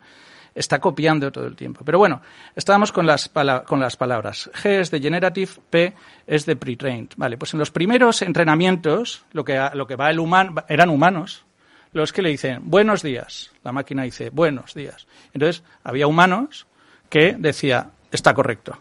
está copiando todo el tiempo. Pero bueno, estábamos con las, con las palabras. G es de generative, P es de pre-trained. Vale, pues en los primeros entrenamientos, lo que, lo que va el humano, eran humanos, los que le dicen buenos días. La máquina dice buenos días. Entonces, había humanos que decía está correcto.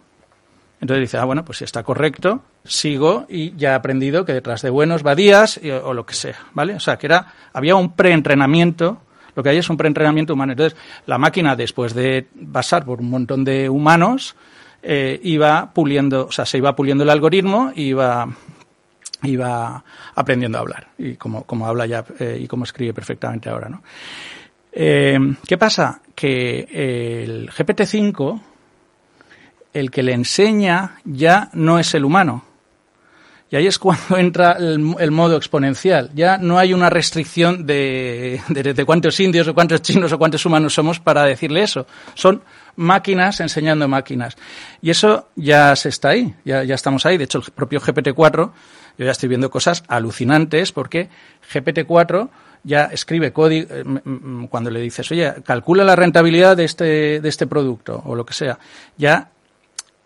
Entonces dice, ah, bueno, pues si está correcto, sigo y ya he aprendido que detrás de buenos va días o lo que sea, ¿vale? O sea, que era, había un preentrenamiento, lo que hay es un preentrenamiento humano. Entonces, la máquina, después de pasar por un montón de humanos, eh, iba puliendo, o sea, se iba puliendo el algoritmo y iba, iba aprendiendo a hablar, y como, como habla ya eh, y como escribe perfectamente ahora, ¿no? Eh, ¿Qué pasa? Que el GPT-5 el que le enseña ya no es el humano. Y ahí es cuando entra el, modo exponencial. Ya no hay una restricción de, de, cuántos indios o cuántos chinos o cuántos humanos somos para decirle eso. Son máquinas enseñando máquinas. Y eso ya se está ahí, ya, ya estamos ahí. De hecho, el propio GPT-4, yo ya estoy viendo cosas alucinantes porque GPT-4 ya escribe código, eh, cuando le dices, oye, calcula la rentabilidad de este, de este producto o lo que sea, ya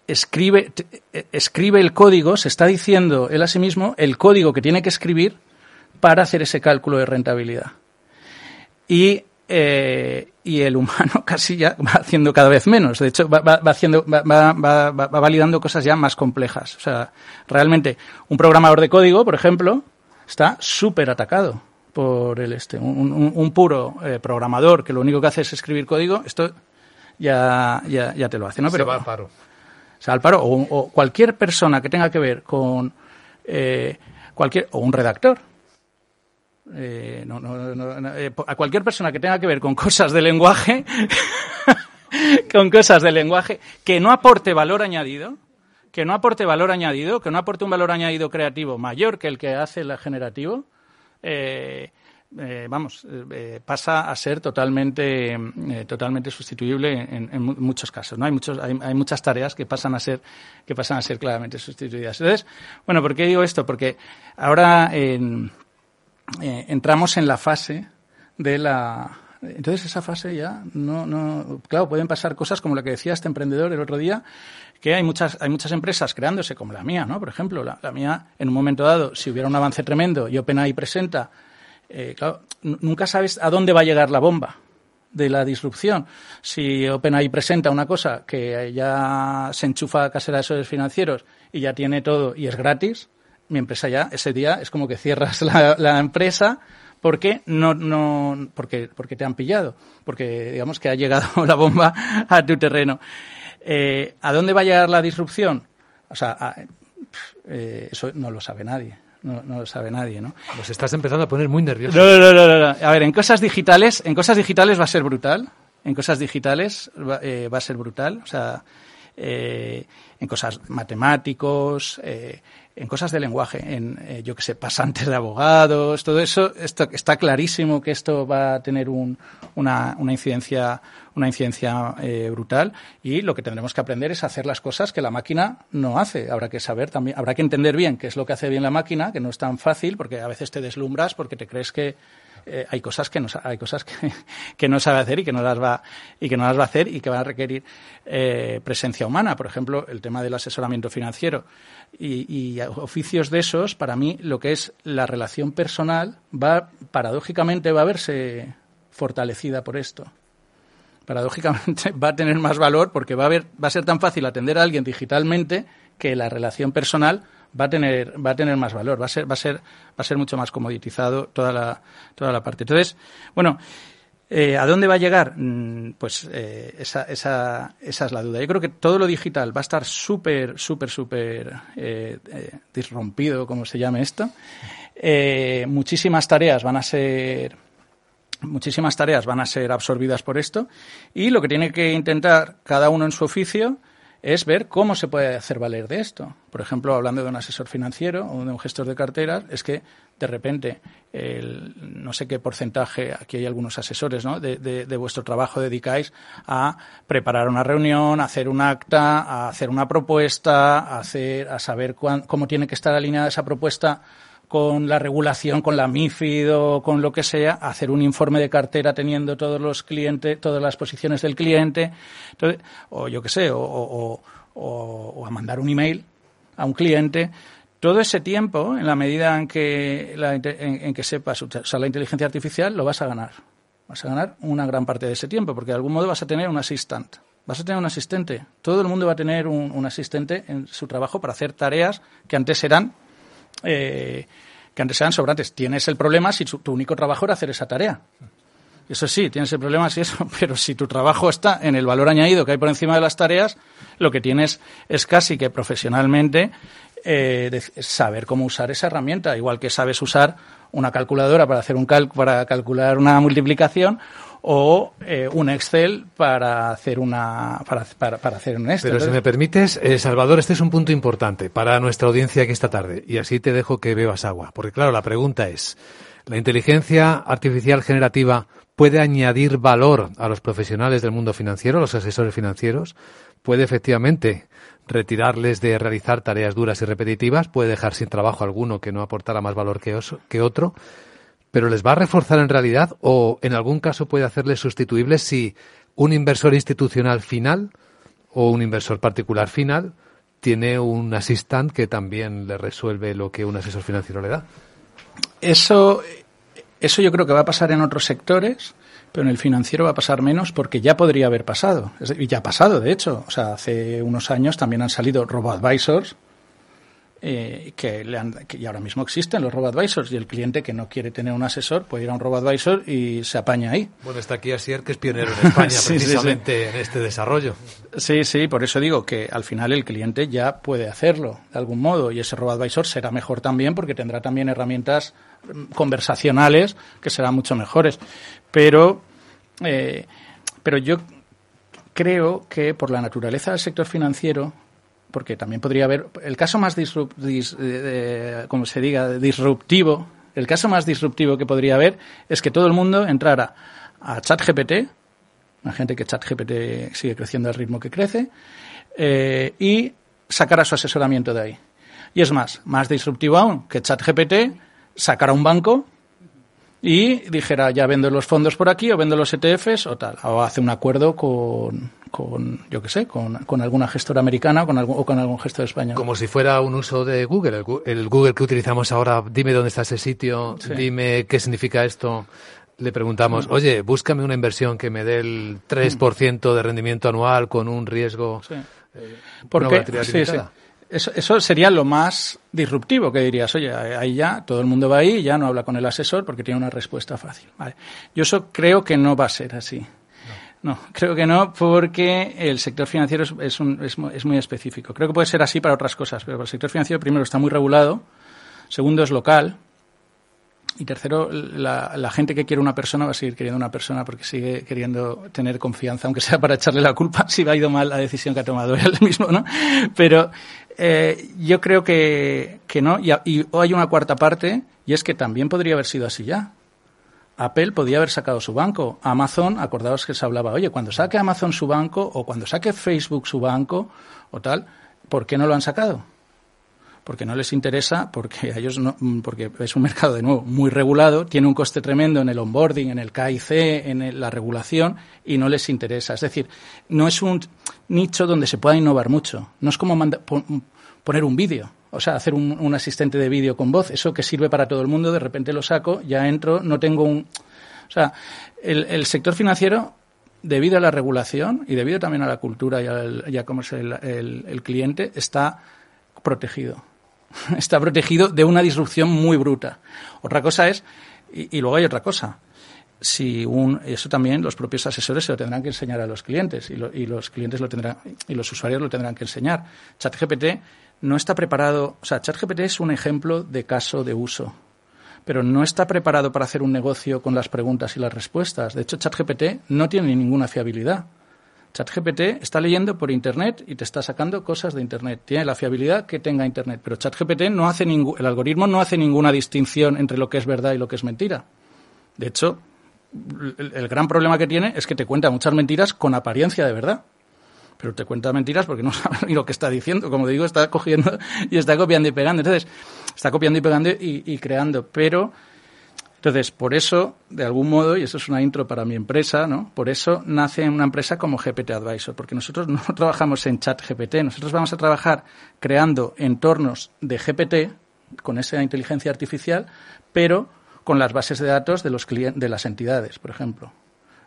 escribe, eh, escribe el código, se está diciendo él a sí mismo el código que tiene que escribir para hacer ese cálculo de rentabilidad. Y, eh, y el humano casi ya va haciendo cada vez menos. De hecho, va, va, haciendo, va, va, va, validando cosas ya más complejas. O sea, realmente, un programador de código, por ejemplo, está súper atacado por el este. Un, un, puro eh, programador que lo único que hace es escribir código, esto ya, ya, ya te lo hace, ¿no? Pero, se va al paro. O, cualquier persona que tenga que ver con eh, cualquier, o un redactor. Eh, no, no, no, a cualquier persona que tenga que ver con cosas de lenguaje, con cosas de lenguaje, que no aporte valor añadido, que no aporte valor añadido, que no aporte un valor añadido creativo mayor que el que hace el generativo, eh, eh, vamos, eh, pasa a ser totalmente, totalmente sustituible en, muchos casos. ¿no? Hay, muchos, hay, muchas tareas que pasan, a ser, que pasan a ser claramente sustituidas. Entonces, bueno, ¿por qué digo esto? Porque ahora entramos en la fase de la, entonces esa fase ya no, no, claro, pueden pasar cosas como la que decía este emprendedor el otro día, que hay muchas, hay muchas empresas creándose como la mía, ¿no? Por ejemplo, la, mía, en un momento dado, si hubiera un avance tremendo y OpenAI presenta, eh, claro, nunca sabes a dónde va a llegar la bomba de la disrupción. Si OpenAI presenta una cosa que ya se enchufa a casera de esos financieros y ya tiene todo y es gratis, mi empresa ya, ese día es como que cierras la, empresa porque no, no, porque, porque te han pillado, porque digamos que ha llegado la bomba a tu terreno. Eh, ¿A dónde va a llegar la disrupción? O sea, eh, eso no lo sabe nadie. No, no, lo sabe nadie, ¿no? Los estás empezando a poner muy nervioso. No, no, no, no, A ver, en cosas digitales, en cosas digitales va a ser brutal. En cosas digitales va, eh, va a ser brutal. O sea, eh, en cosas matemáticos, eh, en cosas de lenguaje, en, eh, yo que sé, pasantes de abogados, todo eso, esto, está clarísimo que esto va a tener un, una, una, incidencia, una incidencia eh, brutal y lo que tendremos que aprender es hacer las cosas que la máquina no hace. Habrá que saber también, habrá que entender bien qué es lo que hace bien la máquina, que no es tan fácil, porque a veces te deslumbras porque te crees que eh, hay cosas que no hay cosas que, que, no sabe hacer y que no las va y que no las va a hacer y que van a requerir eh, presencia humana. Por ejemplo el tema del asesoramiento financiero. Y, y, oficios de esos para mí lo que es la relación personal va paradójicamente va a verse fortalecida por esto. Paradójicamente va a tener más valor porque va a ver va a ser tan fácil atender a alguien digitalmente que la relación personal va a tener va a tener más valor, va a ser va a ser va a ser mucho más comoditizado toda la toda la parte. Entonces, bueno, eh, ¿A dónde va a llegar? Mm, pues eh, esa, esa, esa es la duda. Yo creo que todo lo digital va a estar súper, súper, súper eh, disrompido, como se llame esto. muchísimas tareas van a ser muchísimas tareas van a ser absorbidas por esto y lo que tiene que intentar cada uno en su oficio es ver cómo se puede hacer valer de esto. Por ejemplo, hablando de un asesor financiero o de un gestor de carteras, es que de repente, el, no sé qué porcentaje, aquí hay algunos asesores, ¿no? De, de, vuestro trabajo dedicáis a preparar una reunión, a hacer un acta, a hacer una propuesta, a, hacer, a saber cómo tiene que estar alineada esa propuesta con la regulación, con la MIFID o con lo que sea, hacer un informe de cartera teniendo todos los clientes, todas las posiciones del cliente, o yo qué sé, o, a mandar un email a un cliente. Todo ese tiempo, en la medida en que, en, que sepas usar la inteligencia artificial, lo vas a ganar. Vas a ganar una gran parte de ese tiempo, porque de algún modo vas a tener un asistente. Vas a tener un asistente. Todo el mundo va a tener un, un asistente en su trabajo para hacer tareas que antes eran eh, que antes sean sobrantes. Tienes el problema si tu, único trabajo era hacer esa tarea. Eso sí, tienes el problema si eso, pero si tu trabajo está en el valor añadido que hay por encima de las tareas, lo que tienes es casi que profesionalmente eh, saber cómo usar esa herramienta, igual que sabes usar una calculadora para hacer un cal para calcular una multiplicación o eh, un Excel para hacer una para, para, hacer un Excel. Pero si me permites, eh, Salvador, este es un punto importante para nuestra audiencia aquí esta tarde y así te dejo que bebas agua, porque claro, la pregunta es, ¿la inteligencia artificial generativa puede añadir valor a los profesionales del mundo financiero, a los asesores financieros? ¿Puede efectivamente retirarles de realizar tareas duras y repetitivas? ¿Puede dejar sin trabajo alguno que no aportara más valor que, que otro? Pero les va a reforzar en realidad o en algún caso puede hacerles sustituibles si un inversor institucional final o un inversor particular final tiene un asistente que también le resuelve lo que un asesor financiero le da. Eso, eso yo creo que va a pasar en otros sectores, pero en el financiero va a pasar menos porque ya podría haber pasado. Y ya ha pasado, de hecho. O sea, hace unos años también han salido robo-advisors eh, que, le han, que ahora mismo existen los robo-advisors y el cliente que no quiere tener un asesor puede ir a un robo-advisor y se apaña ahí. Bueno, está aquí Asier, que es pionero en España precisamente en este desarrollo. Sí, sí, por eso digo que al final el cliente ya puede hacerlo de algún modo y ese robo-advisor será mejor también porque tendrá también herramientas mm, conversacionales que serán mucho mejores. Pero, eh, pero yo creo que por la naturaleza del sector financiero porque también podría haber el caso más como se diga disruptivo el caso más disruptivo que podría haber es que todo el mundo entrara a ChatGPT la gente que ChatGPT sigue creciendo al ritmo que crece eh, y sacara su asesoramiento de ahí. Y es más más disruptivo aún que ChatGPT sacara un banco y dijera ya vendo los fondos por aquí o vendo los ETFs o tal o hace un acuerdo con con, yo qué sé, con, con, alguna gestora americana o con, algún, o con algún gestor español. Como si fuera un uso de Google, el, Google que utilizamos ahora, dime dónde está ese sitio, dime qué significa esto. Le preguntamos, oye, búscame una inversión que me dé el 3% de rendimiento anual con un riesgo. Sí. Eh, Porque, sí, sí. Eso, eso, sería lo más disruptivo que dirías, oye, ahí ya todo el mundo va ahí ya no habla con el asesor porque tiene una respuesta fácil. Vale. Yo eso creo que no va a ser así. No, creo que no, porque el sector financiero es, un, es, muy específico. Creo que puede ser así para otras cosas, pero el sector financiero, primero, está muy regulado, segundo, es local, y tercero, la, gente que quiere una persona va a seguir queriendo una persona porque sigue queriendo tener confianza, aunque sea para echarle la culpa si va a ido mal la decisión que ha tomado él mismo, ¿no? Pero eh, yo creo que, que no. Y, y hay una cuarta parte, y es que también podría haber sido así ya. Apple podía haber sacado su banco. Amazon, acordaos que se hablaba, oye, cuando saque Amazon su banco o cuando saque Facebook su banco o tal, ¿por qué no lo han sacado? Porque no les interesa, porque a ellos no, porque es un mercado de nuevo muy regulado, tiene un coste tremendo en el onboarding, en el KIC, en la regulación y no les interesa. Es decir, no es un nicho donde se pueda innovar mucho. No es como poner un vídeo o sea, hacer un, asistente de vídeo con voz, eso que sirve para todo el mundo, de repente lo saco, ya entro, no tengo un... O sea, el, sector financiero, debido a la regulación y debido también a la cultura y a, cómo es el, cliente, está protegido. está protegido de una disrupción muy bruta. Otra cosa es, y, y luego hay otra cosa, si un, eso también los propios asesores se lo tendrán que enseñar a los clientes y, y, los clientes lo tendrán y los usuarios lo tendrán que enseñar. ChatGPT no está preparado, o sea, ChatGPT es un ejemplo de caso de uso, pero no está preparado para hacer un negocio con las preguntas y las respuestas. De hecho, ChatGPT no tiene ninguna fiabilidad. ChatGPT está leyendo por Internet y te está sacando cosas de Internet. Tiene la fiabilidad que tenga Internet, pero ChatGPT no hace el algoritmo no hace ninguna distinción entre lo que es verdad y lo que es mentira. De hecho, el gran problema que tiene es que te cuenta muchas mentiras con apariencia de verdad pero te cuenta mentiras porque no sabe ni lo que está diciendo. Como digo, está cogiendo y está copiando y pegando. Entonces, está copiando y pegando y, creando. Pero, entonces, por eso, de algún modo, y eso es una intro para mi empresa, ¿no? Por eso nace una empresa como GPT Advisor, porque nosotros no trabajamos en chat GPT, nosotros vamos a trabajar creando entornos de GPT con esa inteligencia artificial, pero con las bases de datos de los de las entidades, por ejemplo.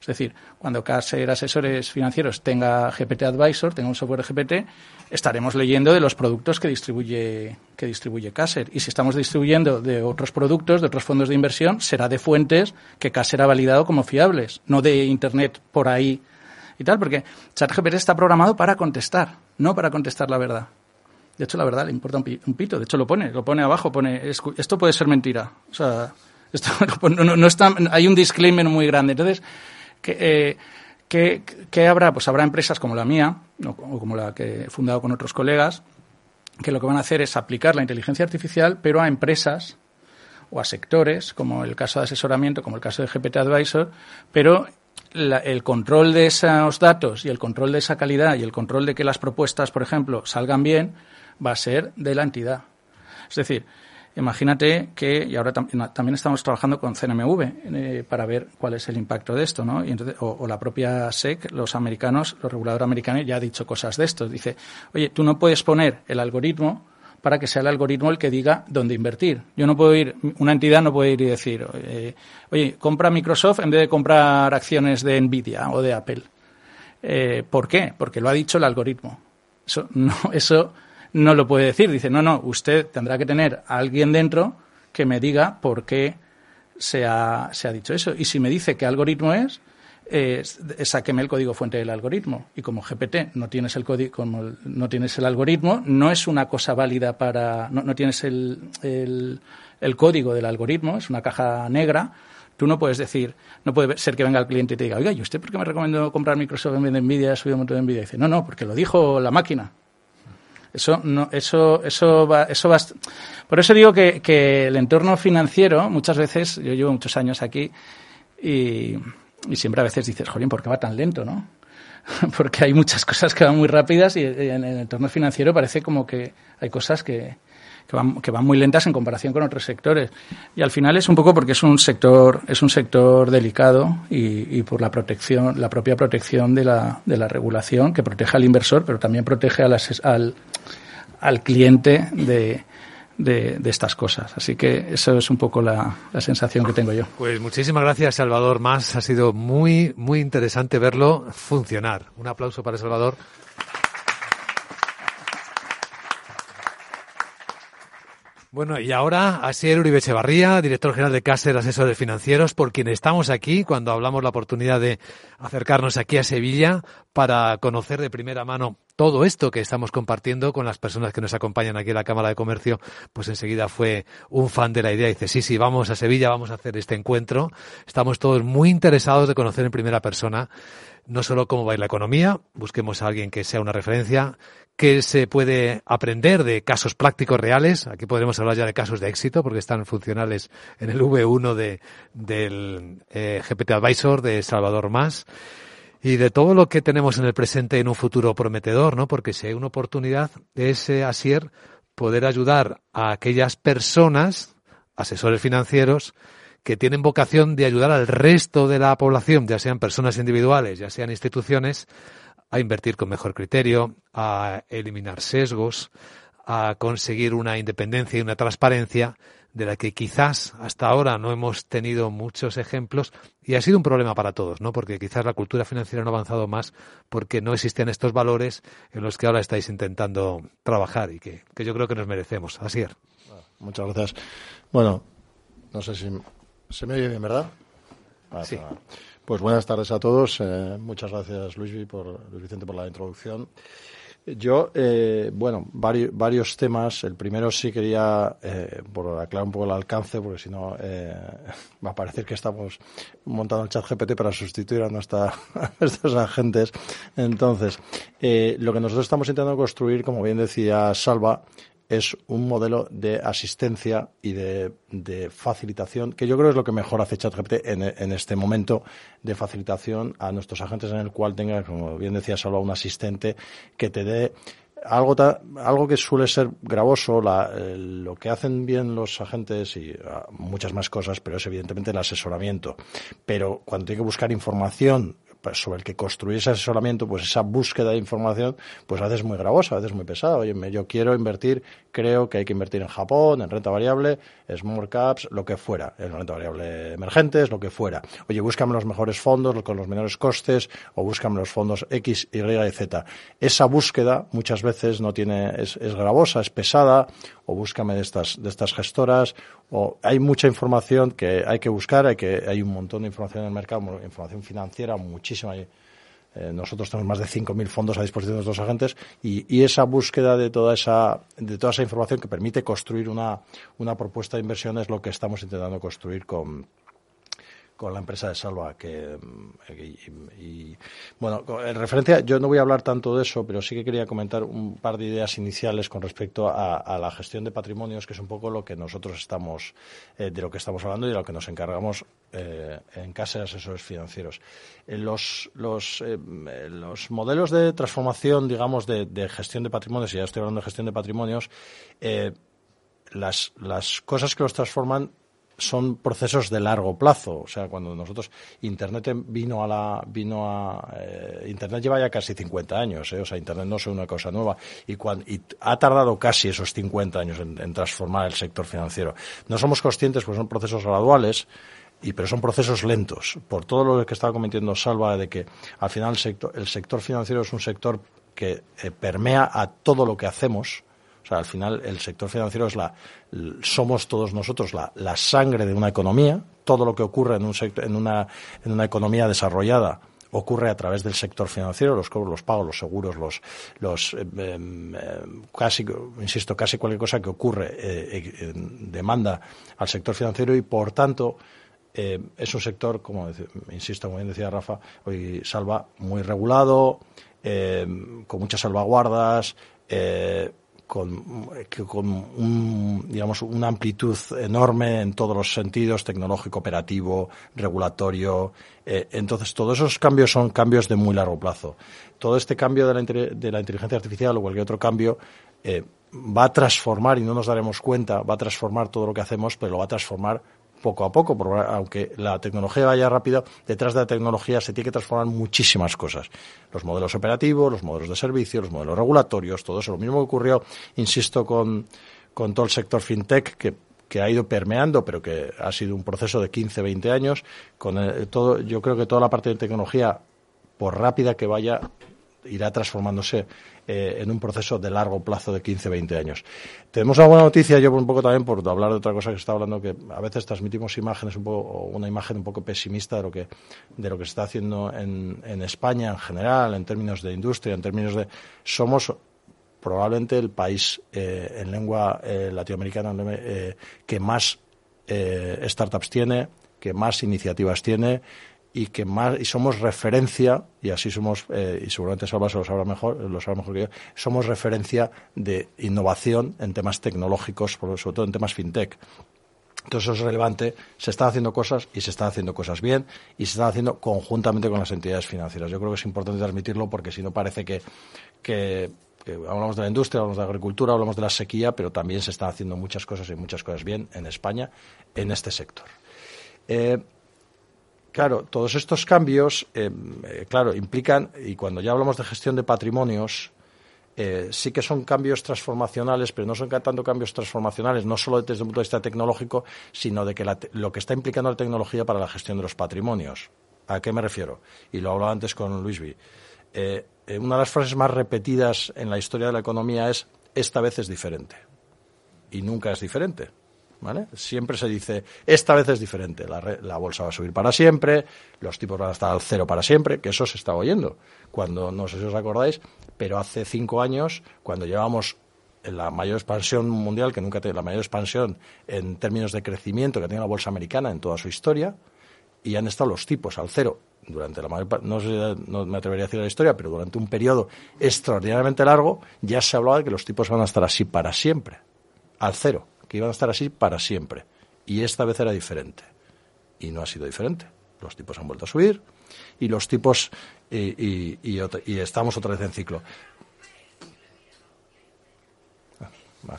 Es decir, cuando Caser Asesores Financieros tenga GPT Advisor, tenga un software GPT, estaremos leyendo de los productos que distribuye, que distribuye Caser. Y si estamos distribuyendo de otros productos, de otros fondos de inversión, será de fuentes que Caser ha validado como fiables, no de Internet por ahí y tal, porque ChatGPT está programado para contestar, no para contestar la verdad. De hecho, la verdad le importa un pito. De hecho, lo pone, lo pone abajo, pone, esto puede ser mentira. O sea, esto, no, no está, hay un disclaimer muy grande. Entonces, ¿Qué, eh, habrá? Pues habrá empresas como la mía, o como la que he fundado con otros colegas, que lo que van a hacer es aplicar la inteligencia artificial, pero a empresas o a sectores, como el caso de asesoramiento, como el caso de GPT Advisor, pero el control de esos datos y el control de esa calidad y el control de que las propuestas, por ejemplo, salgan bien, va a ser de la entidad. Es decir, imagínate que, y ahora también estamos trabajando con CNMV eh, para ver cuál es el impacto de esto, ¿no? Y entonces, o, la propia SEC, los americanos, los reguladores americanos ya ha dicho cosas de esto. Dice, oye, tú no puedes poner el algoritmo para que sea el algoritmo el que diga dónde invertir. Yo no puedo ir, una entidad no puede ir y decir, eh, oye, compra Microsoft en vez de comprar acciones de Nvidia o de Apple. Eh, ¿Por qué? Porque lo ha dicho el algoritmo. Eso no, eso no lo puede decir. Dice, no, no, usted tendrá que tener a alguien dentro que me diga por qué se ha, se ha dicho eso. Y si me dice qué algoritmo es, eh, sáqueme el código fuente del algoritmo. Y como GPT no tienes el código, como no tienes el algoritmo, no es una cosa válida para, no, no tienes el, el, código del algoritmo, es una caja negra. Tú no puedes decir, no puede ser que venga el cliente y te diga, oiga, ¿y usted por qué me recomendó comprar Microsoft en vez de Nvidia? Ha subido un montón de Nvidia. Y dice, no, no, porque lo dijo la máquina. Eso no, eso, eso va, eso va. Por eso digo que, que el entorno financiero, muchas veces, yo llevo muchos años aquí y y siempre a veces dices, jolín, ¿por qué va tan lento, no? Porque hay muchas cosas que van muy rápidas y en el entorno financiero parece como que hay cosas que, que, van, que van muy lentas en comparación con otros sectores. Y al final es un poco porque es un sector, es un sector delicado y, y por la protección, la propia protección de la, de la regulación que protege al inversor, pero también protege al, al, al cliente de, de, estas cosas. Así que eso es un poco la, la, sensación que tengo yo. Pues muchísimas gracias, Salvador Más. Ha sido muy, muy interesante verlo funcionar. Un aplauso para Salvador. Bueno, y ahora Asier Uribe Echevarría, director general de Cáceres Asesores Financieros, por quien estamos aquí cuando hablamos la oportunidad de acercarnos aquí a Sevilla para conocer de primera mano todo esto que estamos compartiendo con las personas que nos acompañan aquí en la Cámara de Comercio, pues enseguida fue un fan de la idea dice, sí, sí, vamos a Sevilla, vamos a hacer este encuentro. Estamos todos muy interesados de conocer en primera persona no solo cómo va la economía, busquemos a alguien que sea una referencia, que se puede aprender de casos prácticos reales. Aquí podremos hablar ya de casos de éxito porque están funcionales en el V1 de, del eh, GPT Advisor de Salvador Más y de todo lo que tenemos en el presente en un futuro prometedor, ¿no? Porque si hay una oportunidad es eh, Asier poder ayudar a aquellas personas, asesores financieros, que tienen vocación de ayudar al resto de la población, ya sean personas individuales, ya sean instituciones, a invertir con mejor criterio, a eliminar sesgos, a conseguir una independencia y una transparencia de la que quizás hasta ahora no hemos tenido muchos ejemplos y ha sido un problema para todos, ¿no? Porque quizás la cultura financiera no ha avanzado más porque no existen estos valores en los que ahora estáis intentando trabajar y que, yo creo que nos merecemos. Así es. Muchas gracias. Bueno, no sé si se me oye bien, ¿verdad? sí. Pues buenas tardes a todos. Eh, muchas gracias, Luis, por, Luis Vicente, por la introducción. Yo, eh, bueno, varios, varios temas. El primero sí quería, eh, por aclarar un poco el alcance, porque si no eh, va a parecer que estamos montando el chat GPT para sustituir a, nuestra, a nuestros agentes. Entonces, eh, lo que nosotros estamos intentando construir, como bien decía Salva, es un modelo de asistencia y de, facilitación, que yo creo es lo que mejor hace ChatGPT en, en, este momento de facilitación a nuestros agentes, en el cual tenga, como bien decía solo un asistente que te dé algo, algo que suele ser gravoso, lo que hacen bien los agentes y ah, muchas más cosas, pero es evidentemente el asesoramiento. Pero cuando tiene que buscar información sobre el que construir ese asesoramiento, pues esa búsqueda de información, pues a veces es muy gravosa, a veces muy pesada. Oye, yo quiero invertir, creo que hay que invertir en Japón, en renta variable, small caps, lo que fuera, en renta variable emergentes, lo que fuera. Oye, búscame los mejores fondos con los menores costes o búscame los fondos X, Y y Z. Esa búsqueda muchas veces no tiene, es, es gravosa, es pesada, o búscame de estas, de estas gestoras, o hay mucha información que hay que buscar, hay que, hay un montón de información en el mercado, información financiera, muchísima eh, nosotros tenemos más de 5.000 fondos a disposición de nuestros agentes y, esa búsqueda de toda esa, de toda esa información que permite construir una, una propuesta de inversión es lo que estamos intentando construir con, con la empresa de Salva. Que, y, bueno, en referencia, yo no voy a hablar tanto de eso, pero sí que quería comentar un par de ideas iniciales con respecto a, la gestión de patrimonios, que es un poco lo que nosotros estamos, eh, de lo que estamos hablando y de lo que nos encargamos eh, en casa de asesores financieros. Eh, los, los, los modelos de transformación, digamos, de, de, gestión de patrimonios, y ya estoy hablando de gestión de patrimonios, las, las cosas que los transforman son procesos de largo plazo. O sea, cuando nosotros Internet vino a la vino a eh, Internet lleva ya casi 50 años. ¿eh? O sea, Internet no es una cosa nueva y, y ha tardado casi esos 50 años en, transformar el sector financiero. No somos conscientes, pues son procesos graduales. Y, pero son procesos lentos. Por todo lo que estaba cometiendo Salva, de que al final el sector, el sector financiero es un sector que eh, permea a todo lo que hacemos, o sea, al final el sector financiero es la, somos todos nosotros la, la sangre de una economía. Todo lo que ocurre en, un sector, en, una, en una economía desarrollada ocurre a través del sector financiero, los cobros, los pagos, los seguros, los, los eh, em, em, casi, insisto, casi cualquier cosa que ocurre eh, demanda al sector financiero y por tanto eh, es un sector, como insisto, como bien decía Rafa, hoy salva muy regulado, con muchas salvaguardas, con, con un, digamos, una amplitud enorme en todos los sentidos, tecnológico, operativo, regulatorio. Eh, entonces, todos esos cambios son cambios de muy largo plazo. Todo este cambio de la, de la inteligencia artificial o cualquier otro cambio eh, va a transformar, y no nos daremos cuenta, va a transformar todo lo que hacemos, pero lo va a transformar poco a poco, aunque la tecnología vaya rápido, detrás de la tecnología se tiene que transformar muchísimas cosas. Los modelos operativos, los modelos de servicio, los modelos regulatorios, todo eso. Lo mismo que ocurrió, insisto, con, con todo el sector fintech, que que ha ido permeando, pero que ha sido un proceso de 15, 20 años. Con todo, yo creo que toda la parte de tecnología, por rápida que vaya, irá transformándose eh, en un proceso de largo plazo de 15, 20 años. Tenemos una buena noticia, yo un poco también por hablar de otra cosa que se está hablando, que a veces transmitimos imágenes un poco, una imagen un poco pesimista de lo que, de lo que se está haciendo en, en España en general, en términos de industria, en términos de. Somos probablemente el país eh, en lengua eh, latinoamericana que más startups tiene, que más iniciativas tiene y que más y somos referencia y así somos eh, y seguramente Salva se lo sabrá mejor lo sabrá mejor que yo somos referencia de innovación en temas tecnológicos sobre todo en temas fintech. Entonces es relevante. Se están haciendo cosas y se están haciendo cosas bien y se están haciendo conjuntamente con las entidades financieras. Yo creo que es importante transmitirlo porque si no parece que, que hablamos de la industria, hablamos de la agricultura, hablamos de la sequía, pero también se están haciendo muchas cosas y muchas cosas bien en España en este sector. Eh, Claro, todos estos cambios, eh, eh, claro, implican, y cuando ya hablamos de gestión de patrimonios, eh, sí que son cambios transformacionales, pero no son tanto cambios transformacionales, no solo desde el punto de vista tecnológico, sino de que lo que está implicando la tecnología para la gestión de los patrimonios. ¿A qué me refiero? Y lo hablaba antes con Luis B. una de las frases más repetidas en la historia de la economía es esta vez es diferente. Y nunca es diferente. Siempre se dice, esta vez es diferente, la, bolsa va a subir para siempre, los tipos van a estar al cero para siempre, que eso se está oyendo. Cuando, no sé si os acordáis, pero hace cinco años, cuando llevamos la mayor expansión mundial, que nunca tiene la mayor expansión en términos de crecimiento que tiene la bolsa americana en toda su historia, y han estado los tipos al cero durante la mayor no, no me atrevería a decir la historia, pero durante un periodo extraordinariamente largo, ya se hablaba de que los tipos van a estar así para siempre, al cero que iban a estar así para siempre. Y esta vez era diferente. Y no ha sido diferente. Los tipos han vuelto a subir y los tipos y, estamos otra vez en ciclo. Ah,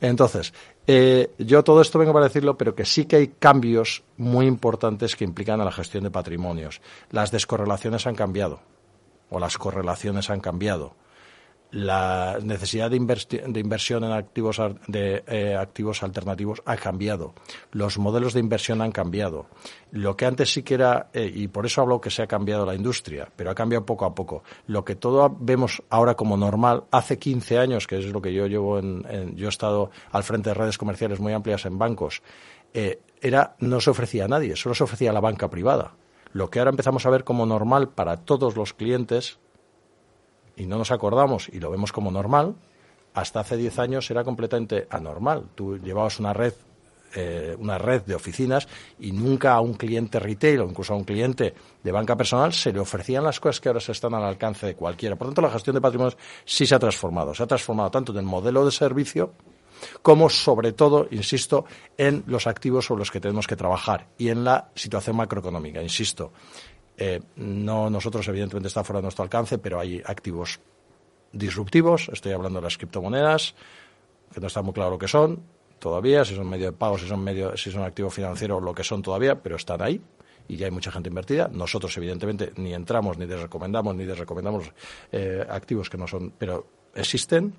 Entonces, eh, yo todo esto vengo para decirlo, pero que sí que hay cambios muy importantes que implican a la gestión de patrimonios. Las descorrelaciones han cambiado, o las correlaciones han cambiado la necesidad de, inversión en activos, de, eh, activos alternativos ha cambiado. Los modelos de inversión han cambiado. Lo que antes sí que era, eh, y por eso hablo que se ha cambiado la industria, pero ha cambiado poco a poco. Lo que todo vemos ahora como normal, hace 15 años, que es lo que yo llevo en, yo he estado al frente de redes comerciales muy amplias en bancos, eh, era, no se ofrecía a nadie, solo se ofrecía a la banca privada. Lo que ahora empezamos a ver como normal para todos los clientes y no nos acordamos y lo vemos como normal, hasta hace 10 años era completamente anormal. Tú llevabas una red eh, una red de oficinas y nunca a un cliente retail o incluso a un cliente de banca personal se le ofrecían las cosas que ahora se están al alcance de cualquiera. Por tanto, la gestión de patrimonios sí se ha transformado. Se ha transformado tanto en el modelo de servicio como sobre todo, insisto, en los activos sobre los que tenemos que trabajar y en la situación macroeconómica. Insisto, eh, no nosotros evidentemente está fuera de nuestro alcance, pero hay activos disruptivos. Estoy hablando de las criptomonedas, que no está muy claro lo que son todavía, si son medio de pago, si son medio, si son activos financieros, lo que son todavía, pero están ahí y ya hay mucha gente invertida. Nosotros, evidentemente, ni entramos, ni desrecomendamos, ni desrecomendamos eh, activos que no son, pero existen.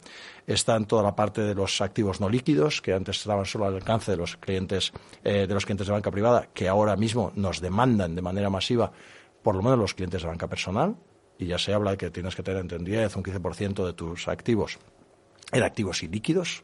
Están toda la parte de los activos no líquidos, que antes estaban solo al alcance de los clientes, eh, de los clientes de banca privada, que ahora mismo nos demandan de manera masiva, por lo menos los clientes de banca personal. Y ya se habla de que tienes que tener entre un 10 un 15% de tus activos en activos y líquidos.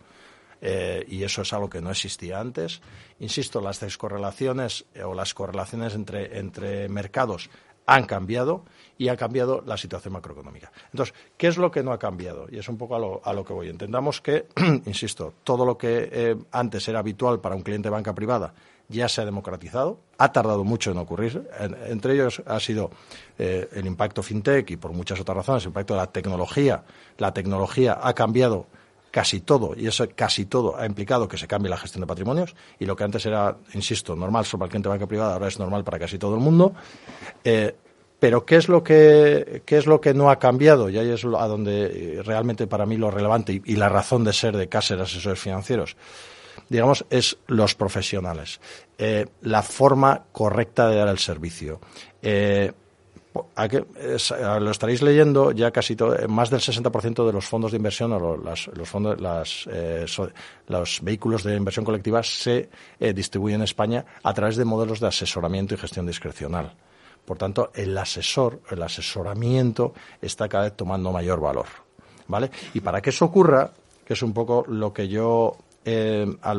Eh, y eso es algo que no existía antes. Insisto, las descorrelaciones eh, o las correlaciones entre, entre mercados han cambiado y ha cambiado la situación macroeconómica. Entonces, ¿qué es lo que no ha cambiado? Y es un poco a lo, a lo que voy. Entendamos que, insisto, todo lo que eh, antes era habitual para un cliente de banca privada ya se ha democratizado, ha tardado mucho en ocurrir. entre ellos ha sido el impacto fintech y por muchas otras razones, el impacto de la tecnología. La tecnología ha cambiado casi todo, y eso casi todo ha implicado que se cambie la gestión de patrimonios, y lo que antes era, insisto, normal solo para el cliente de banca privada, ahora es normal para casi todo el mundo. Eh, pero ¿qué es, lo que, ¿qué es lo que no ha cambiado? Y ahí es a donde realmente para mí lo relevante y, la razón de ser de Caser Asesores Financieros, digamos, es los profesionales. Eh, la forma correcta de dar el servicio. Eh, lo estaréis leyendo, ya casi todo, eh, más del 60% de los fondos de inversión o los, fondos, los vehículos de inversión colectiva se distribuyen en España a través de modelos de asesoramiento y gestión discrecional. Por tanto, el asesor, el asesoramiento está cada vez tomando mayor valor. ¿Vale? Y para que eso ocurra, que es un poco lo que yo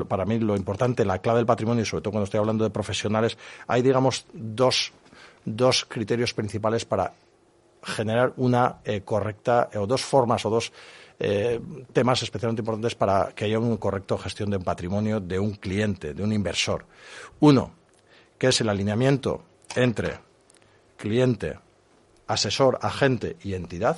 para mí lo importante, la clave del patrimonio, y sobre todo cuando estoy hablando de profesionales, hay, digamos, dos dos criterios principales para generar una eh, correcta o dos formas o dos eh, temas especialmente importantes para que haya una correcta gestión de un patrimonio de un cliente, de un inversor. Uno, que es el alineamiento entre cliente, asesor, agente y entidad.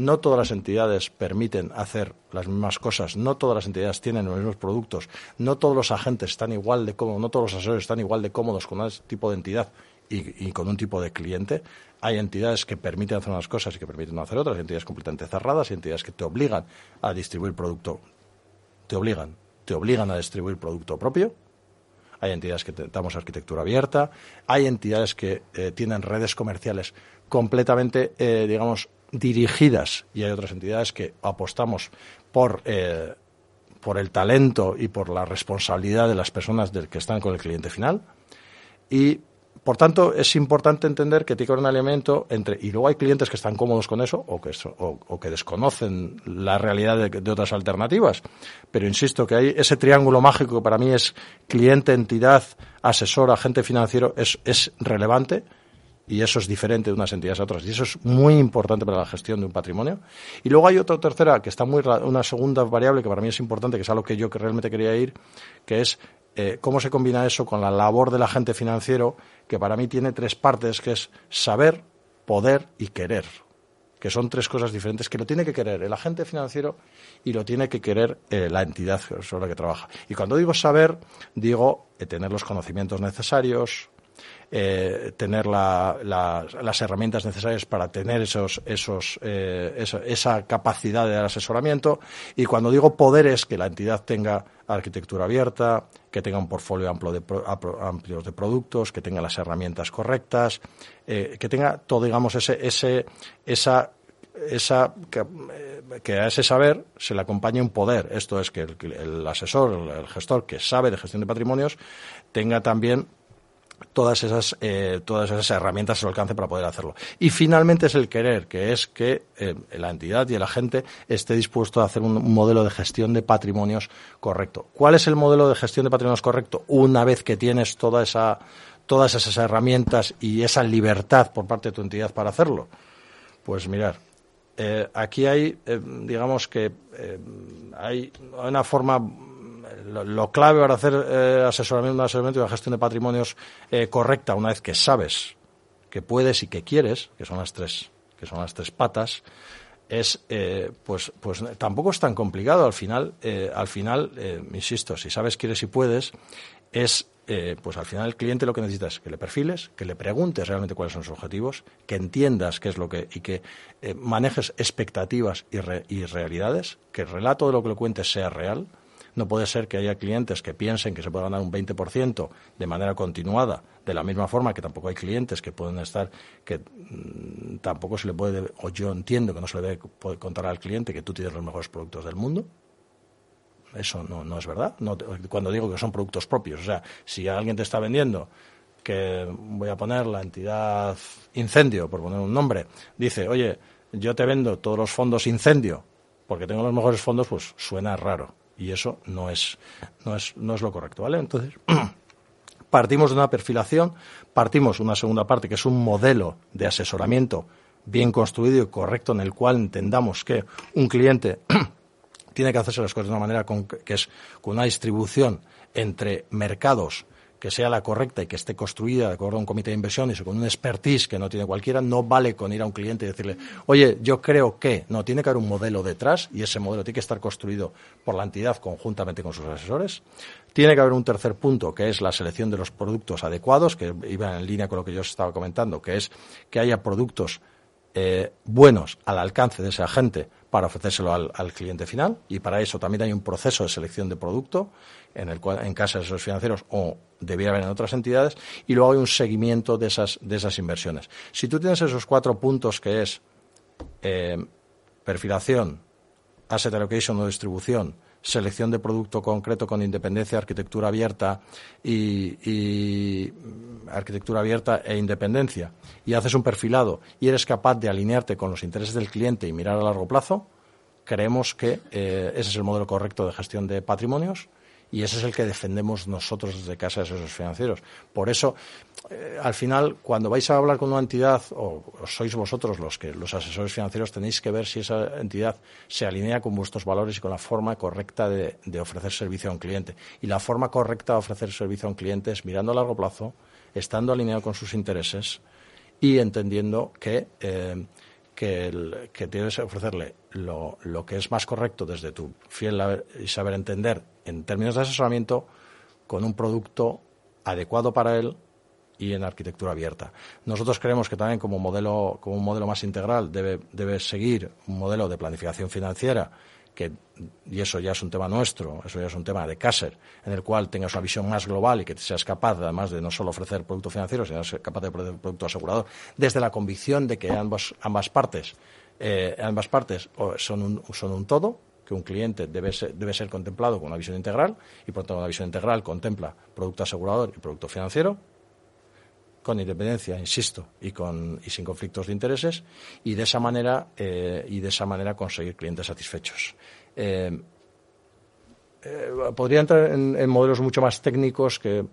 No todas las entidades permiten hacer las mismas cosas, no todas las entidades tienen los mismos productos, no todos los agentes están igual de cómodos, no todos los asesores están igual de cómodos con un tipo de entidad y, con un tipo de cliente. Hay entidades que permiten hacer unas cosas y que permiten no hacer otras, hay entidades completamente cerradas, hay entidades que te obligan a distribuir producto, te obligan, te obligan a distribuir producto propio. Hay entidades que damos arquitectura abierta, hay entidades que eh, tienen redes comerciales completamente, eh, digamos, dirigidas y hay otras entidades que apostamos por eh, por el talento y por la responsabilidad de las personas del que están con el cliente final. Y por tanto, es importante entender que tiene un alineamiento entre, y luego hay clientes que están cómodos con eso o que, o, que desconocen la realidad de, otras alternativas. Pero insisto que hay ese triángulo mágico que para mí es cliente, entidad, asesor, agente financiero, es, es relevante y eso es diferente de unas entidades a otras. Y eso es muy importante para la gestión de un patrimonio. Y luego hay otra tercera, que está muy, una segunda variable que para mí es importante, que es algo que yo realmente quería ir, que es eh, cómo se combina eso con la labor del agente financiero, que para mí tiene tres partes, que es saber, poder y querer que son tres cosas diferentes que lo tiene que querer el agente financiero y lo tiene que querer eh, la entidad sobre la que trabaja. Y cuando digo saber, digo eh, tener los conocimientos necesarios, eh, tener las herramientas necesarias para tener esos, esos, eh, esa capacidad de asesoramiento. Y cuando digo poder es que la entidad tenga arquitectura abierta, que tenga un portfolio amplio de, amplio de productos, que tenga las herramientas correctas, eh, que tenga todo, digamos, ese, ese, esa esa, que, a ese saber se le acompañe un poder. Esto es que el, asesor, el gestor que sabe de gestión de patrimonios, tenga también todas esas, eh, todas esas herramientas a su alcance para poder hacerlo. Y finalmente es el querer, que es que eh, la entidad y el agente esté dispuesto a hacer un, modelo de gestión de patrimonios correcto. ¿Cuál es el modelo de gestión de patrimonios correcto? Una vez que tienes toda esa, todas esas herramientas y esa libertad por parte de tu entidad para hacerlo. Pues mirar, eh, aquí hay, digamos que hay una forma lo, clave para hacer eh, asesoramiento, asesoramiento y una gestión de patrimonios eh, correcta, una vez que sabes que puedes y que quieres, que son las tres, que son las tres patas, es eh, pues pues tampoco es tan complicado. Al final eh, al final eh, insisto si sabes quieres y puedes es pues al final el cliente lo que necesita es que le perfiles que le preguntes realmente cuáles son sus objetivos que entiendas qué es lo que y que manejes expectativas y, y realidades que el relato de lo que le cuentes sea real no puede ser que haya clientes que piensen que se puede ganar un 20% de manera continuada, de la misma forma que tampoco hay clientes que pueden estar, que mm, tampoco se le puede, o yo entiendo que no se le debe contar al cliente que tú tienes los mejores productos del mundo. Eso no, no es verdad. cuando digo que son productos propios, o sea, si alguien te está vendiendo que voy a poner la entidad incendio, por poner un nombre, dice, oye, yo te vendo todos los fondos incendio porque tengo los mejores fondos, pues suena raro y eso no es, no es, no es lo correcto, ¿vale? Entonces, partimos de una perfilación, partimos de una segunda parte que es un modelo de asesoramiento bien construido y correcto en el cual entendamos que un cliente tiene que hacerse las cosas de una manera que es con una distribución entre mercados que sea la correcta y que esté construida de acuerdo a un comité de inversiones y con un expertise que no tiene cualquiera, no vale con ir a un cliente y decirle, oye, yo creo que, no, tiene que haber un modelo detrás y ese modelo tiene que estar construido por la entidad conjuntamente con sus asesores. Tiene que haber un tercer punto, que es la selección de los productos adecuados, que iba en línea con lo que yo os estaba comentando, que es que haya productos eh, buenos al alcance de ese agente para ofrecérselo al, cliente final. Y para eso también hay un proceso de selección de producto en el en casas de esos financieros o debiera haber en otras entidades y luego hay un seguimiento de esas de esas inversiones. Si tú tienes esos cuatro puntos que es eh, perfilación, asset allocation o distribución, selección de producto concreto con independencia, arquitectura abierta y, arquitectura abierta e independencia, y haces un perfilado y eres capaz de alinearte con los intereses del cliente y mirar a largo plazo, creemos que eh, ese es el modelo correcto de gestión de patrimonios y ese es el que defendemos nosotros desde Casa de Asesores Financieros. Por eso, eh, al final, cuando vais a hablar con una entidad, o, sois vosotros los que los asesores financieros, tenéis que ver si esa entidad se alinea con vuestros valores y con la forma correcta de, ofrecer servicio a un cliente. Y la forma correcta de ofrecer servicio a un cliente es mirando a largo plazo, estando alineado con sus intereses y entendiendo que eh, que, que debes ofrecerle lo, que es más correcto desde tu fiel y saber entender en términos de asesoramiento con un producto adecuado para él y en arquitectura abierta. Nosotros creemos que también como modelo, como un modelo más integral debe, debe seguir un modelo de planificación financiera y eso ya es un tema nuestro, eso ya es un tema de Caser, en el cual tengas una visión más global y que seas capaz, además de no solo ofrecer producto financiero, sino ser capaz de ofrecer producto asegurador, desde la convicción de que ambas, ambas partes, eh, ambas partes son un, son un todo, que un cliente debe ser, debe ser contemplado con una visión integral y por tanto una visión integral contempla producto asegurador y producto financiero con independencia, insisto, y, con, y sin conflictos de intereses, y de esa manera, eh, y de esa manera conseguir clientes satisfechos. Eh, eh, podría entrar en, modelos mucho más técnicos que,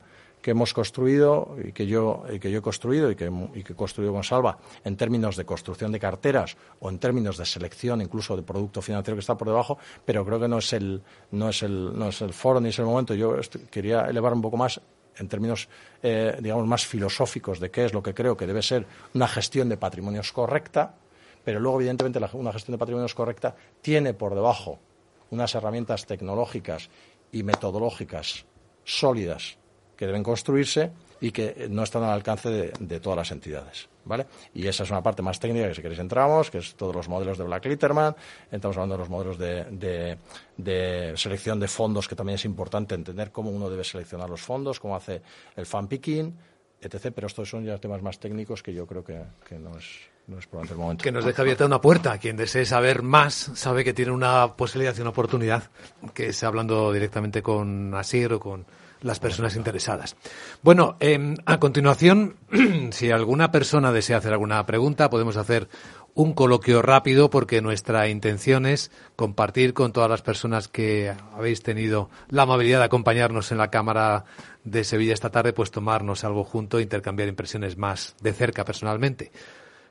hemos construido y que yo, que yo he construido y que, y que he construido con Salva en términos de construcción de carteras o en términos de selección incluso de producto financiero que está por debajo, pero creo que no es el, no es el, no es el foro ni es el momento. Yo quería elevar un poco más en términos, eh, digamos, más filosóficos de qué es lo que creo que debe ser una gestión de patrimonios correcta, pero luego, evidentemente, una gestión de patrimonios correcta tiene por debajo unas herramientas tecnológicas y metodológicas sólidas que deben construirse y que no están al alcance de, todas las entidades. ¿vale? Y esa es una parte más técnica que si queréis entramos, que es todos los modelos de Black Litterman, estamos hablando de los modelos de, selección de fondos, que también es importante entender cómo uno debe seleccionar los fondos, cómo hace el fan picking, etc. Pero estos son ya temas más técnicos que yo creo que, no es no es el momento. Que nos deja abierta una puerta. Quien desee saber más sabe que tiene una posibilidad y una oportunidad, que es hablando directamente con Asir o con las personas interesadas. Bueno, em, a continuación, si alguna persona desea hacer alguna pregunta, podemos hacer un coloquio rápido porque nuestra intención es compartir con todas las personas que habéis tenido la amabilidad de acompañarnos en la Cámara de Sevilla esta tarde, pues tomarnos algo junto e intercambiar impresiones más de cerca personalmente.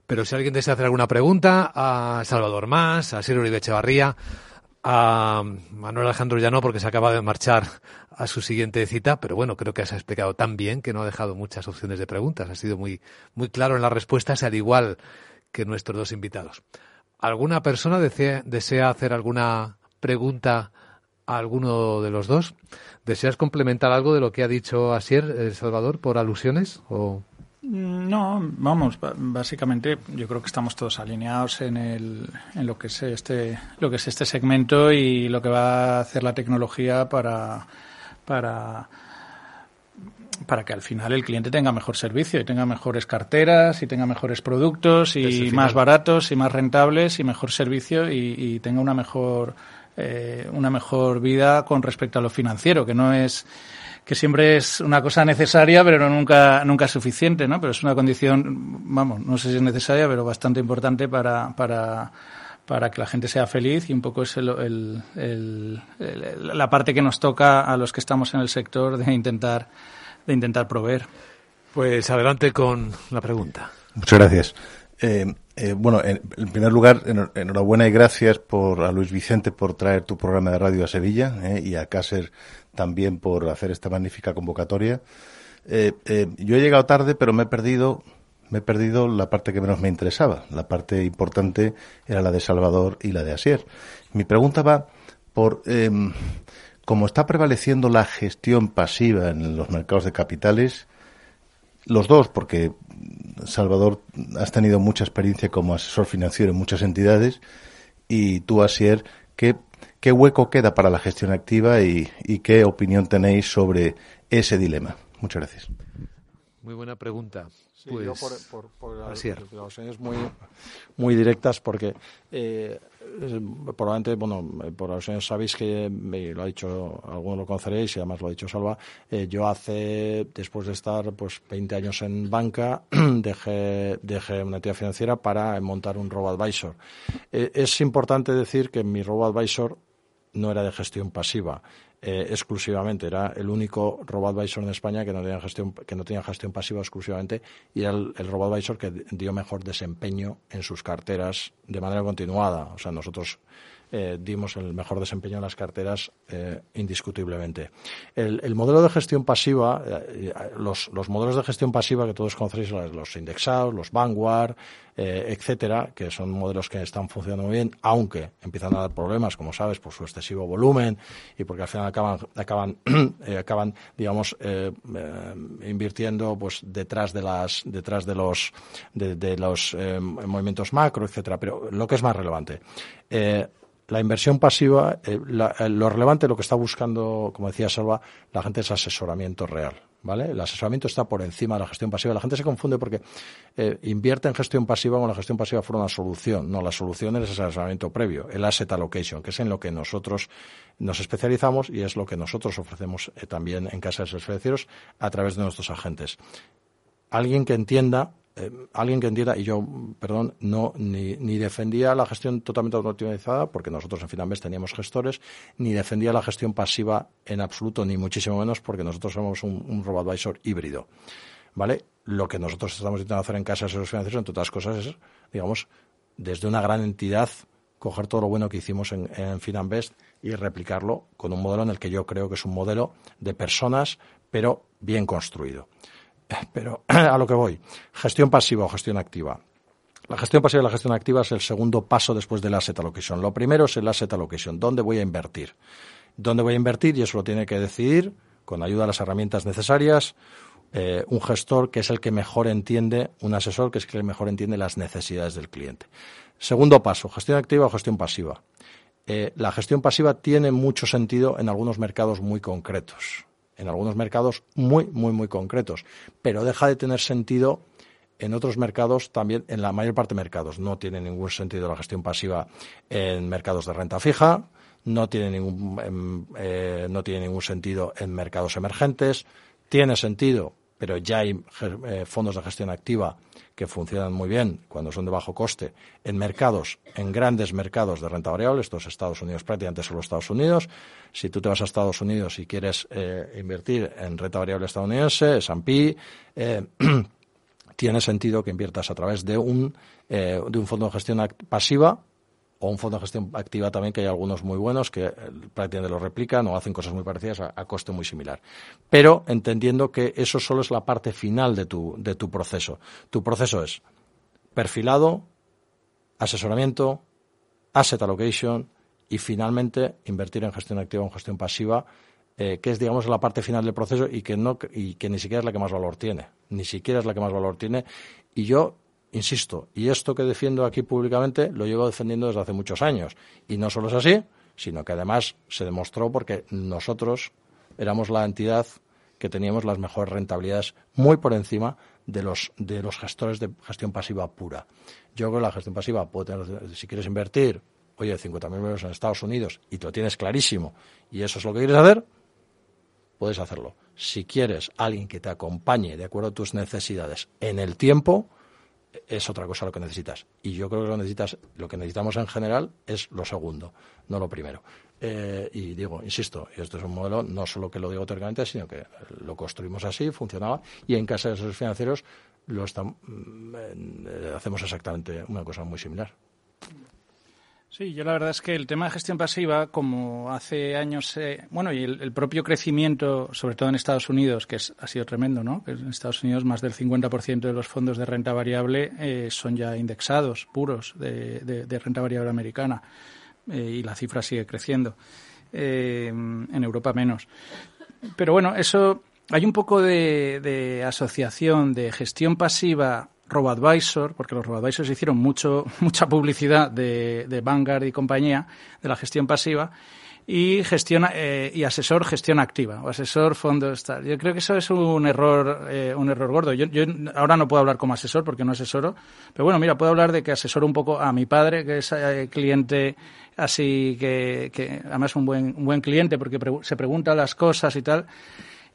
Pero si alguien desea hacer alguna pregunta a Salvador Más, a Sir Uribe Echevarría, A Manuel Alejandro ya no, porque se acaba de marchar a su siguiente cita, pero bueno, creo que se ha explicado tan bien que no ha dejado muchas opciones de preguntas. Ha sido muy, muy claro en las respuestas, al igual que nuestros dos invitados. ¿Alguna persona desea, desea hacer alguna pregunta a alguno de los dos? ¿Deseas complementar algo de lo que ha dicho Asier, El Salvador, por alusiones? O... Mm, no, vamos, básicamente yo creo que estamos todos alineados en, el, en lo que es este lo que es este segmento y lo que va a hacer la tecnología para para para que al final el cliente tenga mejor servicio y tenga mejores carteras y tenga mejores productos y más baratos y más rentables y mejor servicio y, tenga una mejor eh, una mejor vida con respecto a lo financiero que no es que siempre es una cosa necesaria, pero nunca, nunca es suficiente, ¿no? Pero es una condición, vamos, no sé si es necesaria, pero bastante importante para, para, para que la gente sea feliz y un poco es el, el, la parte que nos toca a los que estamos en el sector de intentar, de intentar proveer. Pues adelante con la pregunta. Muchas gracias. Eh, eh, bueno, en, primer lugar, enhorabuena y gracias por a Luis Vicente por traer tu programa de radio a Sevilla eh, y a Cácer también por hacer esta magnífica convocatoria. Eh, eh, yo he llegado tarde, pero me he perdido me he perdido la parte que menos me interesaba. La parte importante era la de Salvador y la de Asier. Mi pregunta va por eh, cómo está prevaleciendo la gestión pasiva en los mercados de capitales. Los dos, porque Salvador has tenido mucha experiencia como asesor financiero en muchas entidades y tú, Asier, ¿qué ¿Qué hueco queda para la gestión activa y, qué opinión tenéis sobre ese dilema? Muchas gracias. Muy buena pregunta. pues, por, por, las, muy, muy directas porque eh, probablemente, bueno, por alusiones sabéis que lo ha dicho, algunos lo conoceréis y además lo ha dicho Salva, eh, yo hace, después de estar pues 20 años en banca, dejé, dejé una entidad financiera para montar un robo advisor. Eh, es importante decir que mi robo advisor no era de gestión pasiva eh, exclusivamente, era el único robo-advisor en España que no tenía gestión, que no tenía gestión pasiva exclusivamente y era el, el robo-advisor que dio mejor desempeño en sus carteras de manera continuada. O sea, nosotros eh, dimos el mejor desempeño en las carteras eh, indiscutiblemente. El, modelo de gestión pasiva, eh, los, modelos de gestión pasiva que todos conocéis, los indexados, los Vanguard, etcétera, que son modelos que están funcionando muy bien, aunque empiezan a dar problemas, como sabes, por su excesivo volumen y porque al final acaban, acaban, acaban digamos, invirtiendo pues detrás de las, detrás de los, de, los movimientos macro, etcétera. Pero lo que es más relevante, la inversión pasiva, eh, eh, lo relevante, lo que está buscando, como decía Salva, la gente es asesoramiento real. ¿Vale? El asesoramiento está por encima de la gestión pasiva. La gente se confunde porque eh, invierte en gestión pasiva cuando la gestión pasiva fuera una solución. No, la solución es el asesoramiento previo, el asset allocation, que es en lo que nosotros nos especializamos y es lo que nosotros ofrecemos también en casas de financieros a través de nuestros agentes. Alguien que entienda eh, alguien que entienda, y yo, perdón, no ni, ni, defendía la gestión totalmente automatizada, porque nosotros en Finambés teníamos gestores, ni defendía la gestión pasiva en absoluto, ni muchísimo menos, porque nosotros somos un, un robo-advisor híbrido. ¿Vale? Lo que nosotros estamos intentando hacer en Casa de Asesoros Financieros, entre otras cosas, es, digamos, desde una gran entidad, coger todo lo bueno que hicimos en, en Finambest y replicarlo con un modelo en el que yo creo que es un modelo de personas, pero bien construido. Pero a lo que voy, gestión pasiva o gestión activa. La gestión pasiva y la gestión activa es el segundo paso después del asset allocation. Lo primero es el asset allocation, ¿dónde voy a invertir? ¿Dónde voy a invertir? Y eso lo tiene que decidir con ayuda de las herramientas necesarias eh, un gestor que es el que mejor entiende, un asesor que es el que mejor entiende las necesidades del cliente. Segundo paso, gestión activa o gestión pasiva. Eh, la gestión pasiva tiene mucho sentido en algunos mercados muy concretos en algunos mercados muy, muy, muy concretos, pero deja de tener sentido en otros mercados también, en la mayor parte de mercados. No tiene ningún sentido la gestión pasiva en mercados de renta fija, no tiene ningún, em, eh, no tiene ningún sentido en mercados emergentes, tiene sentido pero ya hay eh, fondos de gestión activa que funcionan muy bien cuando son de bajo coste en mercados, en grandes mercados de renta variable, estos Estados Unidos prácticamente solo Estados Unidos. Si tú te vas a Estados Unidos y quieres eh, invertir en renta variable estadounidense, S&P, eh, tiene sentido que inviertas a través de un, de un fondo de gestión pasiva o un fondo de gestión activa también, que hay algunos muy buenos que eh, prácticamente lo replican o hacen cosas muy parecidas a, coste muy similar. Pero entendiendo que eso solo es la parte final de tu, de tu proceso. Tu proceso es perfilado, asesoramiento, asset allocation y finalmente invertir en gestión activa o en gestión pasiva, eh, que es, digamos, la parte final del proceso y que, no, y que ni siquiera es la que más valor tiene. Ni siquiera es la que más valor tiene. Y yo insisto, y esto que defiendo aquí públicamente lo llevo defendiendo desde hace muchos años. Y no solo es así, sino que además se demostró porque nosotros éramos la entidad que teníamos las mejores rentabilidades muy por encima de los, de los gestores de gestión pasiva pura. Yo creo que la gestión pasiva puede tener, si quieres invertir, oye, 50.000 euros en Estados Unidos y te lo tienes clarísimo y eso es lo que quieres hacer, puedes hacerlo. Si quieres alguien que te acompañe de acuerdo a tus necesidades en el tiempo, es otra cosa lo que necesitas. Y yo creo que lo necesitas, lo que necesitamos en general es lo segundo, no lo primero. Eh, y digo, insisto, esto es un modelo no solo que lo digo teóricamente, sino que lo construimos así, funcionaba, y en casa de esos financieros lo mm, eh, hacemos exactamente una cosa muy similar. Sí, yo la verdad es que el tema de gestión pasiva, como hace años, eh, bueno, y el, propio crecimiento, sobre todo en Estados Unidos, que ha sido tremendo, ¿no? En Estados Unidos más del 50% de los fondos de renta variable eh, son ya indexados, puros, de, renta variable americana, eh, y la cifra sigue creciendo. en Europa menos. Pero bueno, eso, hay un poco de, de asociación de gestión pasiva RoboAdvisor, porque los RoboAdvisors hicieron mucho, mucha publicidad de, de Vanguard y compañía, de la gestión pasiva, y gestión eh, y asesor gestión activa o asesor fondos tal. Yo creo que eso es un error eh, un error gordo. Yo, yo, ahora no puedo hablar como asesor porque no asesoro, pero bueno, mira, puedo hablar de que asesoro un poco a mi padre, que es eh, cliente así que, que además un buen un buen cliente porque se pregunta las cosas y tal.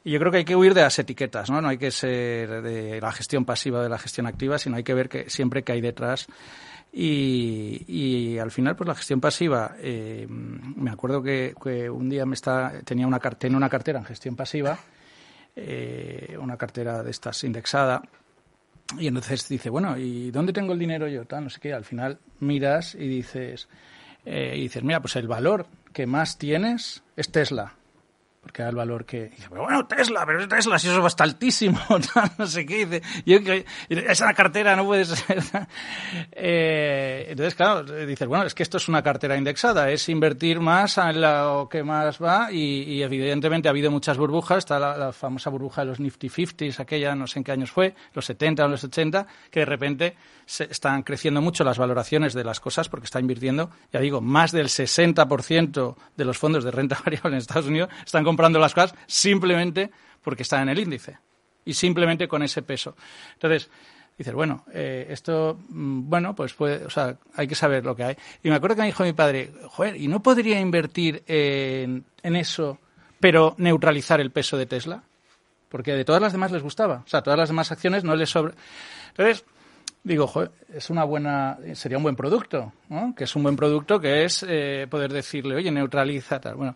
Y yo creo que hay que huir de las etiquetas, ¿no? No hay que ser de la gestión pasiva de la gestión activa, sino hay que ver que siempre que hay detrás. Y, y al final, pues la gestión pasiva, eh, me acuerdo que, un día me está, tenía una, tenía una cartera en gestión pasiva, eh, una cartera de estas indexada, y entonces dice, bueno, ¿y dónde tengo el dinero yo? Tal, no sé qué. Al final miras y dices, eh, y dices, mira, pues el valor que más tienes es Tesla porque da el valor que dice, bueno, Tesla, pero Tesla, si eso está altísimo, no sé qué, dice, yo, esa cartera no puede ser. eh, entonces, claro, dices, bueno, es que esto es una cartera indexada, es invertir más en lo que más va y, evidentemente ha habido muchas burbujas, está la, famosa burbuja de los Nifty 50s, aquella, no sé en qué años fue, los 70 o los 80, que de repente se están creciendo mucho las valoraciones de las cosas porque está invirtiendo, ya digo, más del 60% de los fondos de renta variable en Estados Unidos están comprando las cosas simplemente porque están en el índice y simplemente con ese peso. Entonces, dices, bueno, eh, esto, mm, bueno, pues puede, o sea, hay que saber lo que hay. Y me acuerdo que me dijo mi padre, joder, ¿y no podría invertir en, en eso, pero neutralizar el peso de Tesla? Porque de todas las demás les gustaba. O sea, todas las demás acciones no les sobra. Entonces, digo, es una buena, sería un buen producto, ¿no? Que es un buen producto que es eh, poder decirle, oye, neutraliza tal. Bueno,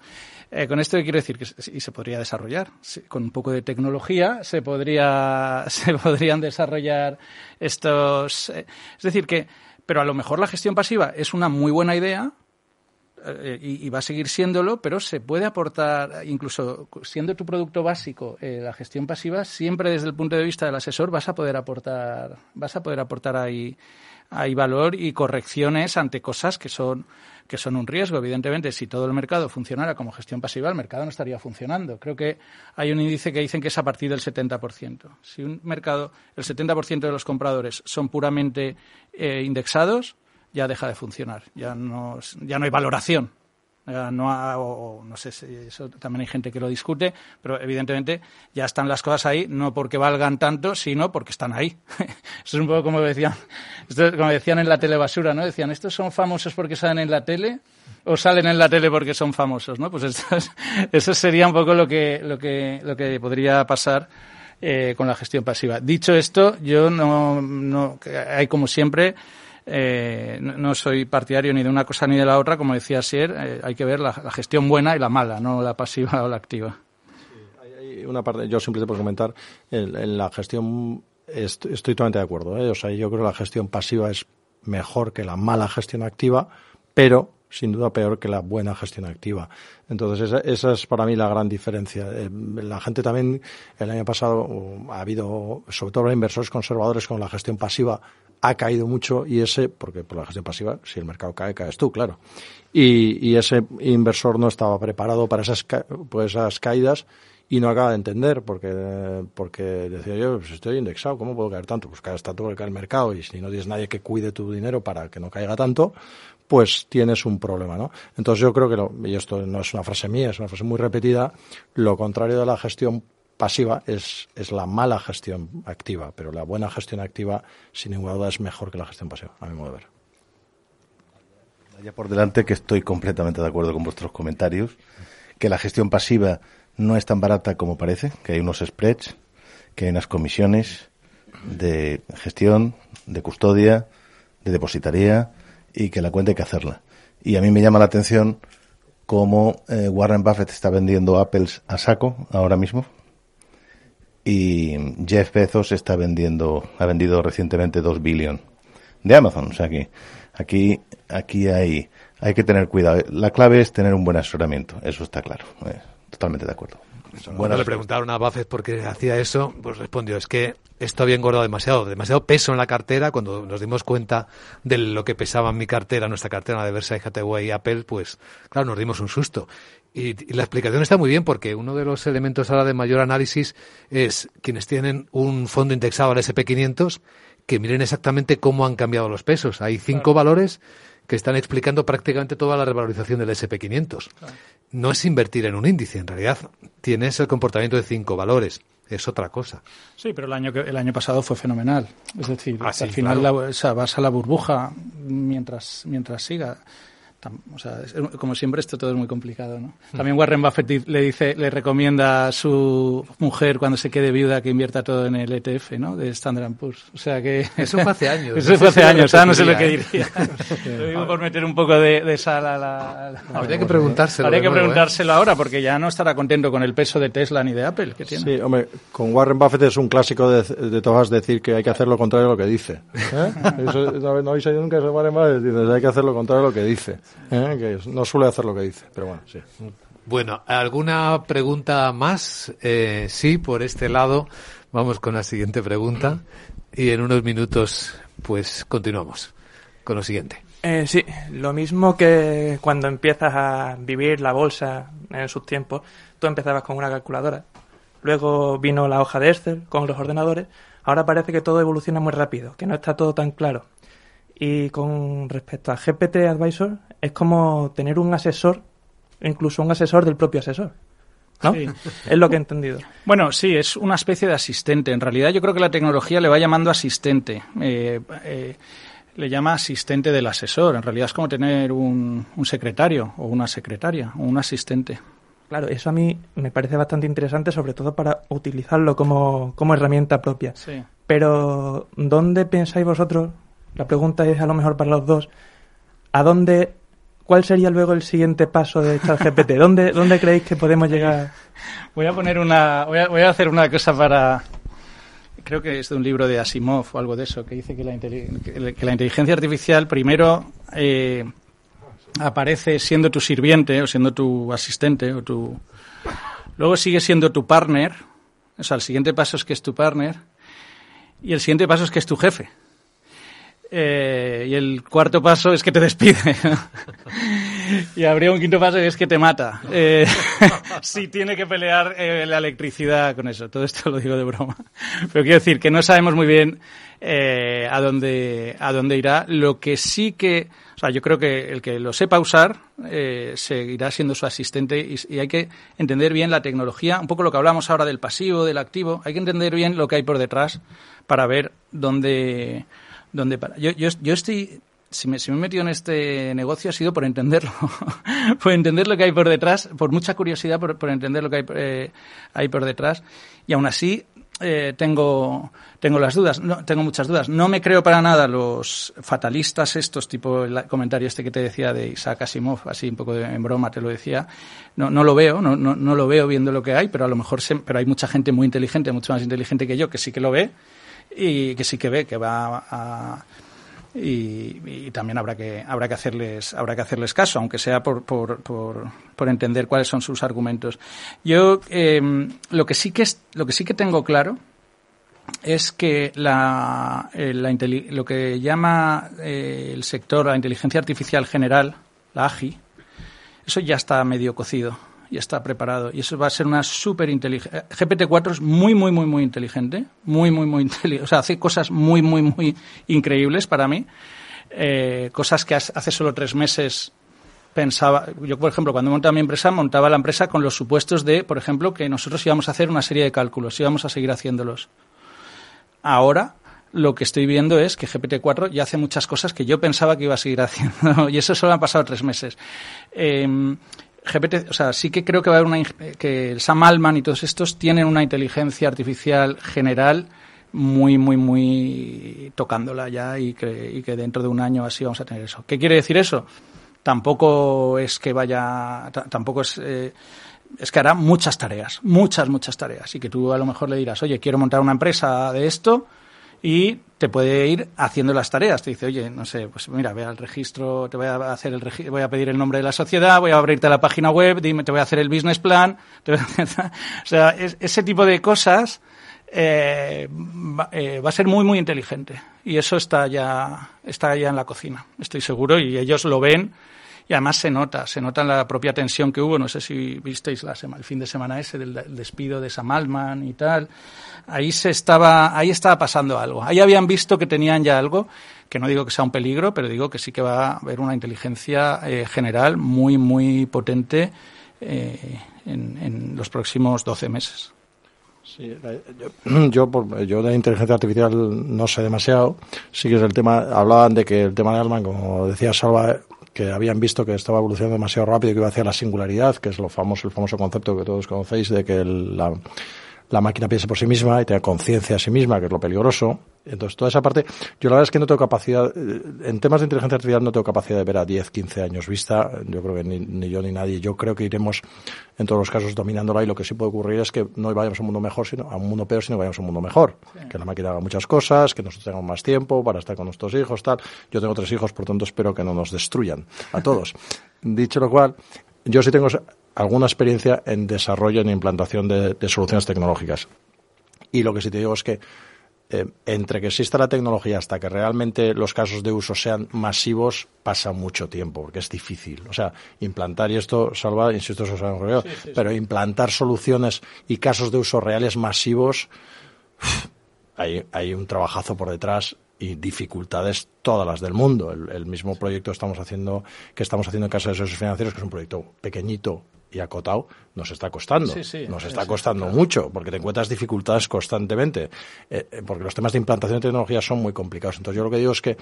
eh, con esto quiero decir que y se podría desarrollar con un poco de tecnología, se podría, se podrían desarrollar estos, eh, es decir que, pero a lo mejor la gestión pasiva es una muy buena idea, eh, y, va a seguir siéndolo, pero se puede aportar, incluso siendo tu producto básico, eh, la gestión pasiva, siempre desde el punto de vista del asesor vas a poder aportar, vas a poder aportar ahí, ahí valor y correcciones ante cosas que son que son un riesgo. Evidentemente, si todo el mercado funcionara como gestión pasiva, el mercado no estaría funcionando. Creo que hay un índice que dicen que es a partir del 70%. Si un mercado, el 70% de los compradores son puramente eh, indexados, ya deja de funcionar, ya no, ya no hay valoración. no, no sé si eso también hay gente que lo discute, pero evidentemente ya están las cosas ahí, no porque valgan tanto, sino porque están ahí. Eso es un poco como decían, como decían en la telebasura, ¿no? Decían, ¿estos son famosos porque salen en la tele o salen en la tele porque son famosos, ¿no? Pues eso sería un poco lo que, lo que, lo que podría pasar eh, con la gestión pasiva. Dicho esto, yo no, no hay como siempre eh, no, soy partidario ni de una cosa ni de la otra, como decía Sier, eh, hay que ver la, gestión buena y la mala, no la pasiva o la activa. hay una parte, yo simplemente por comentar, en, la gestión estoy, totalmente de acuerdo. ¿eh? O sea, yo creo que la gestión pasiva es mejor que la mala gestión activa, pero sin duda peor que la buena gestión activa. Entonces, esa, esa, es para mí la gran diferencia. Eh, la gente también, el año pasado ha habido, sobre todo inversores conservadores con la gestión pasiva, ha caído mucho y ese, porque por la gestión pasiva, si el mercado cae, caes tú, claro. Y, y ese inversor no estaba preparado para esas, pues esas caídas y no acaba de entender porque porque decía yo pues estoy indexado cómo puedo caer tanto pues cae tanto que cae el mercado y si no tienes nadie que cuide tu dinero para que no caiga tanto pues tienes un problema no entonces yo creo que lo, y esto no es una frase mía es una frase muy repetida lo contrario de la gestión pasiva es, es la mala gestión activa pero la buena gestión activa sin ninguna duda es mejor que la gestión pasiva a mi modo de ver Vaya por delante que estoy completamente de acuerdo con vuestros comentarios que la gestión pasiva no es tan barata como parece, que hay unos spreads, que hay unas comisiones de gestión, de custodia, de depositaría y que la cuenta hay que hacerla. Y a mí me llama la atención cómo eh, Warren Buffett está vendiendo Apples a saco ahora mismo y Jeff Bezos está vendiendo, ha vendido recientemente 2 billion de Amazon. O sea que aquí, aquí hay, hay que tener cuidado. La clave es tener un buen asesoramiento, eso está claro. Eh. Totalmente de acuerdo. Cuando le preguntaron a Buffett por qué hacía eso, pues respondió, es que esto había engordado demasiado, demasiado peso en la cartera. Cuando nos dimos cuenta de lo que pesaba en mi cartera, nuestra cartera de Versailles Hathaway y Apple, pues claro, nos dimos un susto. Y, y, la explicación está muy bien porque uno de los elementos ahora de mayor análisis es quienes tienen un fondo indexado al SP500 que miren exactamente cómo han cambiado los pesos. Hay cinco claro. valores que están explicando prácticamente toda la revalorización del SP500. Claro no es invertir en un índice, en realidad tienes el comportamiento de cinco valores. Es otra cosa. Sí, pero el año que, el año pasado fue fenomenal. Es decir, ah, sí, al final claro. la, o sea, vas a la burbuja mientras mientras siga. O sea, es, como siempre, esto todo es muy complicado, ¿no? También Warren Buffett le dice, le recomienda a su mujer cuando se quede viuda que invierta todo en el ETF, ¿no? De Standard Poor's. O sea que eso fue hace años. Eso fue hace años. No sé lo que diría. lo digo por meter un poco de, de sal a la. la habría que preguntárselo. Habría que nuevo, preguntárselo ¿eh? ahora porque ya no estará contento con el peso de Tesla ni de Apple que tiene. Sí, hombre, con Warren Buffett es un clásico de, de todas decir que hay que hacer lo contrario de lo que dice. ¿eh? Eso, no habéis oído nunca eso Warren Buffett dice hay que hacer lo contrario de lo que dice. ¿Eh? Que no suele hacer lo que dice, pero bueno, sí. Bueno, ¿alguna pregunta más? Eh, sí, por este lado. Vamos con la siguiente pregunta y en unos minutos pues continuamos con lo siguiente. Eh, sí, lo mismo que cuando empiezas a vivir la bolsa en sus tiempos, tú empezabas con una calculadora, luego vino la hoja de Excel con los ordenadores, ahora parece que todo evoluciona muy rápido, que no está todo tan claro. Y con respecto a GPT Advisor, es como tener un asesor, incluso un asesor del propio asesor. ¿no? Sí. Es lo que he entendido. Bueno, sí, es una especie de asistente. En realidad yo creo que la tecnología le va llamando asistente. Eh, eh, le llama asistente del asesor. En realidad es como tener un, un secretario o una secretaria o un asistente. Claro, eso a mí me parece bastante interesante, sobre todo para utilizarlo como, como herramienta propia. Sí. Pero, ¿dónde pensáis vosotros la pregunta es a lo mejor para los dos, ¿a dónde, cuál sería luego el siguiente paso de ChatGPT? ¿Dónde, ¿Dónde creéis que podemos llegar? Voy a poner una, voy a, voy a hacer una cosa para, creo que es de un libro de Asimov o algo de eso, que dice que la, que la inteligencia artificial primero eh, aparece siendo tu sirviente o siendo tu asistente o tu, luego sigue siendo tu partner, o sea, el siguiente paso es que es tu partner y el siguiente paso es que es tu jefe. Eh, y el cuarto paso es que te despide. y habría un quinto paso que es que te mata. Eh, si tiene que pelear eh, la electricidad con eso. Todo esto lo digo de broma. Pero quiero decir que no sabemos muy bien a dónde a dónde irá. Lo que sí que, o sea, yo creo que el que lo sepa usar seguirá siendo su asistente y, hay que entender bien la tecnología, un poco lo que hablamos ahora del pasivo, del activo. Hay que entender bien lo que hay por detrás para ver dónde donde para. Yo, yo, yo estoy. Si me, si me he metido en este negocio ha sido por entenderlo, por entender lo que hay por detrás, por mucha curiosidad por, por entender lo que hay, eh, hay por detrás. Y aún así, eh, tengo, tengo las dudas, no, tengo muchas dudas. No me creo para nada los fatalistas estos, tipo el comentario este que te decía de Isaac Asimov, así un poco de, en broma te lo decía. No, no lo veo, no, no, lo veo viendo lo que hay, pero a lo mejor se, pero hay mucha gente muy inteligente, mucho más inteligente que yo, que sí que lo ve y que sí que ve que va a, y, también habrá que habrá que hacerles habrá que hacerles caso aunque sea por por, por, entender cuáles son sus argumentos. Yo em, lo que sí que es, lo que sí que tengo claro es que la, eh, la lo que llama eh, el sector la inteligencia artificial general la AGI eso ya está medio cocido ya está preparado y eso va a ser una súper inteligente. GPT-4 es muy, muy, muy, muy inteligente, muy, muy, muy inteligente, o sea, hace cosas muy, muy, muy increíbles para mí, eh, cosas que hace solo tres meses pensaba, yo por ejemplo, cuando montaba mi empresa, montaba la empresa con los supuestos de, por ejemplo, que nosotros íbamos a hacer una serie de cálculos, íbamos a seguir haciéndolos. Ahora, lo que estoy viendo es que GPT-4 ya hace muchas cosas que yo pensaba que iba a seguir haciendo, y eso solo han pasado tres meses. Eh, GPT, o sea, sí que creo que va a haber una que Sam Altman y todos estos tienen una inteligencia artificial general muy, muy, muy tocándola ya y que, y que dentro de un año así vamos a tener eso. ¿Qué quiere decir eso? Tampoco es que vaya, tampoco es, eh, es que hará muchas tareas, muchas, muchas tareas y que tú a lo mejor le dirás, oye, quiero montar una empresa de esto y te puede ir haciendo las tareas. Te dice, oye, no sé, pues mira, ve al registro, te voy a hacer el voy a pedir el nombre de la sociedad, voy a abrirte la página web, dime, te voy a hacer el business plan, o sea, ese tipo de cosas eh, eh, va, a ser muy muy inteligente y eso está ya está ya en la cocina, estoy seguro y ellos lo ven y además se nota, se nota en la propia tensión que hubo. No sé si visteis la el fin de semana ese del despido de Sam Altman y tal. Ahí se estaba, ahí estaba pasando algo. Ahí habían visto que tenían ya algo, que no digo que sea un peligro, pero digo que sí que va a haber una inteligencia eh, general muy, muy potente eh, en, los próximos 12 meses. Sí, yo, yo, yo, de inteligencia artificial no sé demasiado. Sí que es el tema, hablaban de que el tema de Altman, como decía Salva, que habían visto que estaba evolucionando demasiado rápido y que iba hacia la singularidad, que es lo famoso, el famoso concepto que todos conocéis de que la, la máquina piense por sí misma y tenga conciencia a sí misma, que es lo peligroso. Entonces, toda esa parte, yo la verdad es que no tengo capacidad, eh, en temas de inteligencia artificial no tengo capacidad de ver a 10, 15 años vista, yo creo que ni, yo ni nadie, yo creo que iremos en todos los casos dominándola y lo que sí puede ocurrir es que no vayamos a un mundo mejor, sino a un mundo peor, sino que vayamos a un mundo mejor. Que la máquina haga muchas cosas, que nosotros tengamos más tiempo para estar con nuestros hijos, tal. Yo tengo tres hijos, por tanto espero que no nos destruyan a todos. Dicho lo cual, yo sí tengo alguna experiencia en desarrollo, en implantación de, soluciones tecnológicas. Y lo que sí te digo es que eh, entre que exista la tecnología hasta que realmente los casos de uso sean masivos, pasa mucho tiempo, porque es difícil. O sea, implantar, y esto, Salva, insisto, eso es pero implantar soluciones y casos de uso reales masivos, hay, hay un trabajazo por detrás y dificultades todas las del mundo. El, mismo proyecto estamos haciendo, que estamos haciendo en Casa de Servicios Financieros, que es un proyecto pequeñito y acotado, nos está costando. nos está costando mucho, porque te encuentras dificultades constantemente. Eh, eh, porque los temas de implantación de tecnología son muy complicados. Entonces, yo lo que digo es que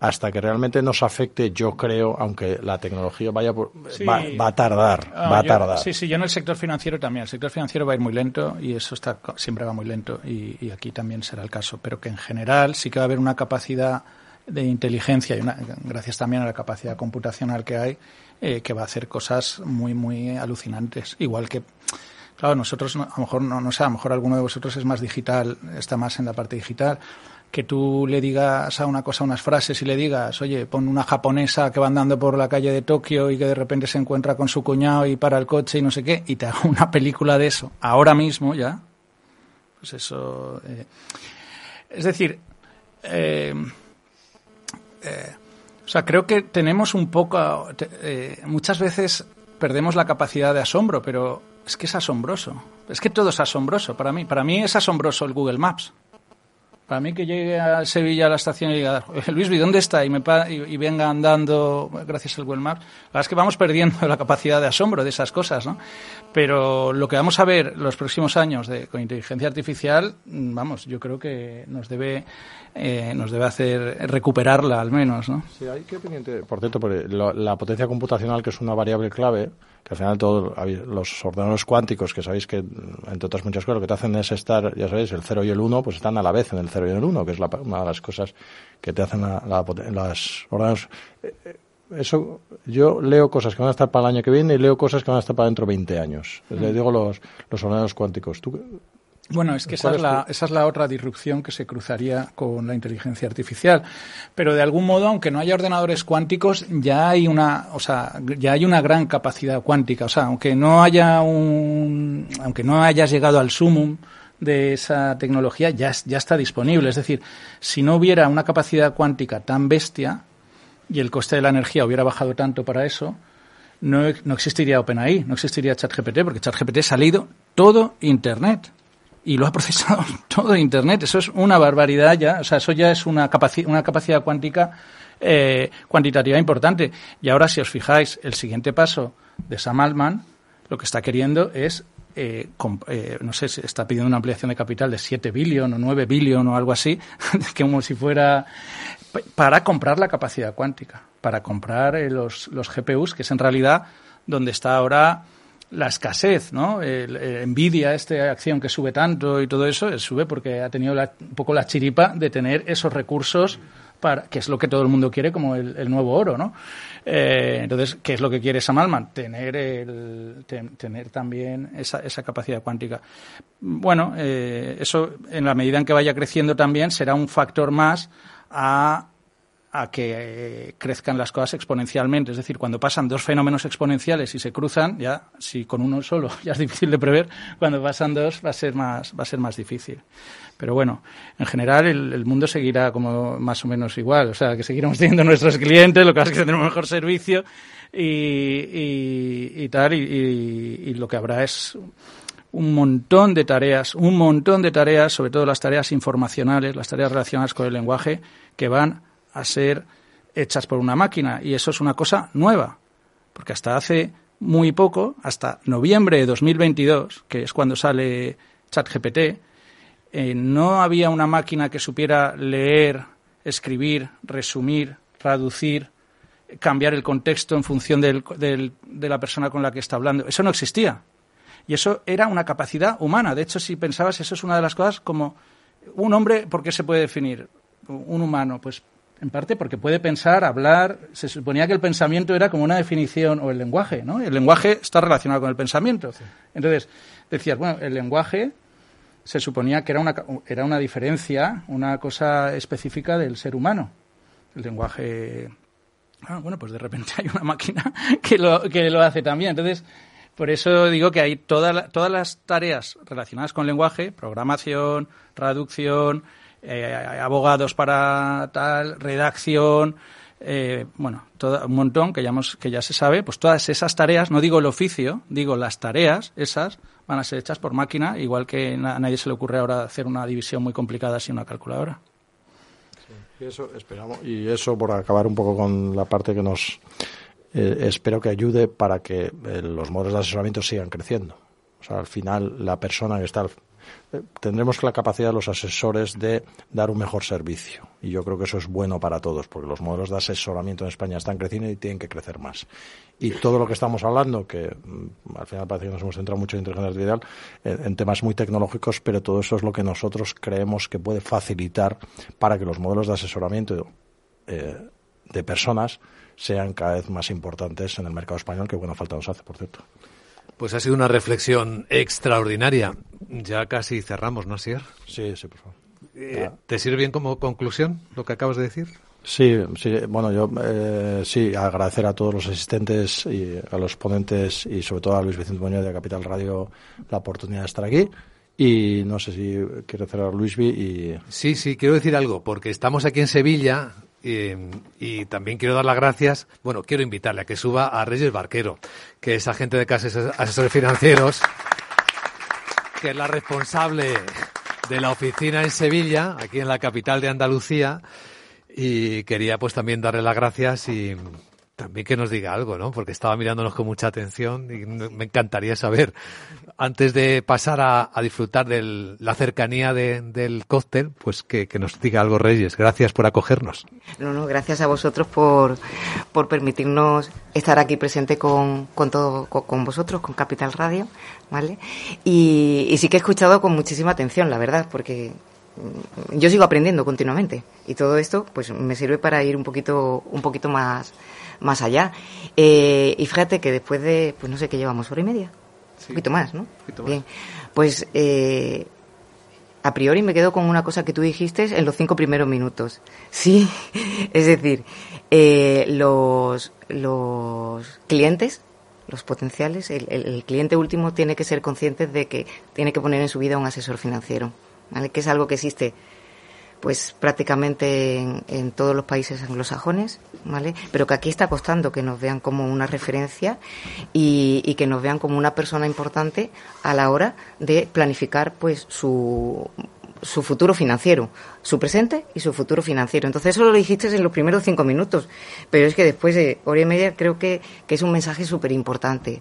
hasta que realmente nos afecte, yo creo, aunque la tecnología vaya va, a tardar. Ah, va a tardar. Sí, sí, yo en el sector financiero también. El sector financiero va a ir muy lento y eso está siempre va muy lento y, y aquí también será el caso. Pero que en general sí que va a haber una capacidad de inteligencia y una, gracias también a la capacidad computacional que hay, eh, que va a hacer cosas muy, muy alucinantes. Igual que, claro, nosotros, a lo mejor, no, no sé, a lo mejor alguno de vosotros es más digital, está más en la parte digital, que tú le digas a una cosa unas frases y le digas, oye, pon una japonesa que va andando por la calle de Tokio y que de repente se encuentra con su cuñado y para el coche y no sé qué, y te haga una película de eso, ahora mismo ya, pues eso... Eh, es decir, eh, eh, o sea, creo que tenemos un poco, eh, muchas veces perdemos la capacidad de asombro, pero es que es asombroso. Es que todo es asombroso para mí. Para mí es asombroso el Google Maps. Para mí que llegue a Sevilla a la estación y diga, Luis, ¿dónde está? Y, me y, venga andando gracias al Maps. La verdad es que vamos perdiendo la capacidad de asombro de esas cosas, ¿no? Pero lo que vamos a ver los próximos años de, con inteligencia artificial, vamos, yo creo que nos debe, eh, nos debe hacer recuperarla al menos, ¿no? Sí, hay que pendiente, por cierto, la potencia computacional, que es una variable clave, que al final todos los ordenadores cuánticos, que sabéis que, entre otras muchas cosas, lo que te hacen es estar, ya sabéis, el 0 y el 1, pues están a la vez en el 0 y el 1, que es una de las cosas que te hacen la, las ordenadores. Eh, eso, yo leo cosas que van a estar para el año que viene y leo cosas que van a estar para dentro de 20 años. Le mm. digo los, los ordenadores cuánticos. ¿Tú Bueno, es que esa es, la, esa es la otra disrupción que se cruzaría con la inteligencia artificial. Pero de algún modo, aunque no haya ordenadores cuánticos, ya hay una, o sea, ya hay una gran capacidad cuántica. O sea, aunque no haya un, aunque no hayas llegado al sumum de esa tecnología, ya, ya está disponible. Es decir, si no hubiera una capacidad cuántica tan bestia y el coste de la energía hubiera bajado tanto para eso, no, no existiría OpenAI, no existiría ChatGPT, porque ChatGPT ha salido todo Internet y lo ha procesado todo Internet. Eso es una barbaridad ya. O sea, eso ya es una, capaci una capacidad cuántica eh, cuantitativa importante. Y ahora, si os fijáis, el siguiente paso de Sam Altman lo que está queriendo es, eh, eh, no sé, está pidiendo una ampliación de capital de 7 billones o 9 billones o algo así, como si fuera para comprar la capacidad cuántica, para comprar eh, los, los GPUs, que es en realidad donde está ahora la escasez, ¿no? El, envidia, esta acción que sube tanto y todo eso, sube porque ha tenido un poco la chiripa de tener esos recursos para, que es lo que todo el mundo quiere como el, nuevo oro, ¿no? Eh, entonces, ¿qué es lo que quiere Sam Altman? Tener, el, tener también esa, esa capacidad cuántica. Bueno, eh, eso en la medida en que vaya creciendo también será un factor más a a que eh, crezcan las cosas exponencialmente. Es decir, cuando pasan dos fenómenos exponenciales y se cruzan, ya si con uno solo ya es difícil de prever, cuando pasan dos va a ser más, va a ser más difícil. Pero bueno, en general el, mundo seguirá como más o menos igual. O sea, que seguiremos teniendo nuestros clientes, lo que pasa es que tendremos mejor servicio y, y, tal. Y, y lo que habrá es un montón de tareas, un montón de tareas, sobre todo las tareas informacionales, las tareas relacionadas con el lenguaje, que van a ser hechas por una máquina. Y eso es una cosa nueva, porque hasta hace muy poco, hasta noviembre de 2022, que es cuando sale ChatGPT, eh, no había una máquina que supiera leer, escribir, resumir, traducir, cambiar el contexto en función del, de la persona con la que está hablando. Eso no existía. Y eso era una capacidad humana. De hecho, si pensabas, eso es una de las cosas como un hombre, ¿por qué se puede definir? Un humano, pues en parte porque puede pensar, hablar. Se suponía que el pensamiento era como una definición, o el lenguaje, ¿no? El lenguaje está relacionado con el pensamiento. Entonces, decías, bueno, el lenguaje se suponía que era una, era una diferencia, una cosa específica del ser humano. El lenguaje. Ah, bueno, pues de repente hay una máquina que lo, que lo hace también. Entonces, por eso digo que hay todas las tareas relacionadas con lenguaje, programación, traducción, eh, abogados para tal, redacción, eh, bueno, todo, un montón que ya, que ya se sabe, pues todas esas tareas, no digo el oficio, digo las tareas, esas van a ser hechas por máquina, igual que a nadie se le ocurre ahora hacer una división muy complicada sin una calculadora. y eso esperamos, y eso por acabar un poco con la parte que nos eh, espero que ayude para que los modelos de asesoramiento sigan creciendo. O sea, al final la persona que está tendremos la capacidad de los asesores de dar un mejor servicio. Y yo creo que eso es bueno para todos, porque los modelos de asesoramiento en España están creciendo y tienen que crecer más. Y todo lo que estamos hablando, que mm, al final parece que nos hemos centrado mucho en inteligencia artificial, en, temas muy tecnológicos, pero todo eso es lo que nosotros creemos que puede facilitar para que los modelos de asesoramiento eh, de personas sean cada vez más importantes en el mercado español, que buena falta nos hace, por cierto. Pues ha sido una reflexión extraordinaria. Ya casi cerramos, ¿no, Sier? Sí, sí, por favor. Eh, ¿Te sirve bien como conclusión lo que acabas de decir? Sí, sí, bueno, yo eh, sí, agradecer a todos los asistentes y a los ponentes y sobre todo a Luis Vicente Muñoz de Capital Radio la oportunidad de estar aquí. Y no sé si quiere cerrar Luisvi y... Sí, sí, quiero decir algo, porque estamos aquí en Sevilla, y también quiero dar las gracias, bueno, quiero invitarle a que suba a Reyes Barquero, que es agente de casas asesores financieros, que es la responsable de la oficina en Sevilla, aquí en la capital de Andalucía, y quería pues también darle las gracias y también que nos diga algo, ¿no? Porque estaba mirándonos con mucha atención y me encantaría saber, antes de pasar a, disfrutar de la cercanía del cóctel, pues que, nos diga algo Reyes. Gracias por acogernos. No, no, gracias a vosotros por, por permitirnos estar aquí presente con, con todo, con, vosotros, con Capital Radio, ¿vale? Y, y sí que he escuchado con muchísima atención, la verdad, porque yo sigo aprendiendo continuamente y todo esto pues me sirve para ir un poquito un poquito más más allá. Eh, y fíjate que después de, pues no sé qué llevamos, hora y media. Un poquito más, ¿no? Bien. Pues eh, a priori me quedo con una cosa que tú dijiste en los cinco primeros minutos. Sí, es decir, eh, los, los clientes, los potenciales, el, el, cliente último tiene que ser consciente de que tiene que poner en su vida un asesor financiero, ¿vale? que es algo que existe pues prácticamente en, todos los países anglosajones, ¿vale? Pero que aquí está costando que nos vean como una referencia y, que nos vean como una persona importante a la hora de planificar pues su, su futuro financiero, su presente y su futuro financiero. Entonces eso lo dijiste en los primeros cinco minutos, pero es que después de hora y media creo que, que es un mensaje súper importante.